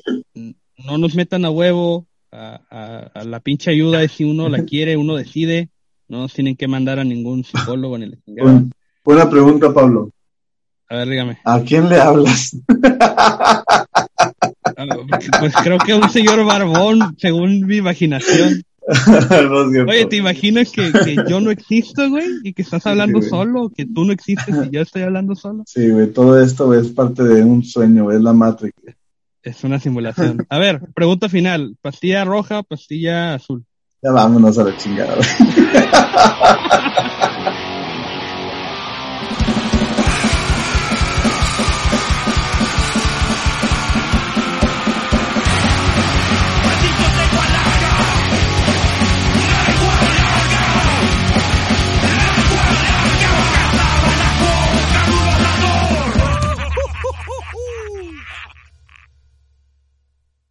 no nos metan a huevo a, la pinche ayuda si uno la quiere, uno decide. No nos tienen que mandar a ningún psicólogo en el Buena pregunta, Pablo. A ver, dígame. ¿A quién le hablas? Ah, pues creo que un señor barbón, según mi imaginación. Oye, ¿te imaginas que, yo no existo, güey? Y que estás hablando solo, que tú no existes y yo estoy hablando solo. Sí, güey, todo esto es parte de un sueño, es la Matrix. Es una simulación. A ver, pregunta final. ¿Pastilla roja pastilla azul? Ya vámonos a la chingada.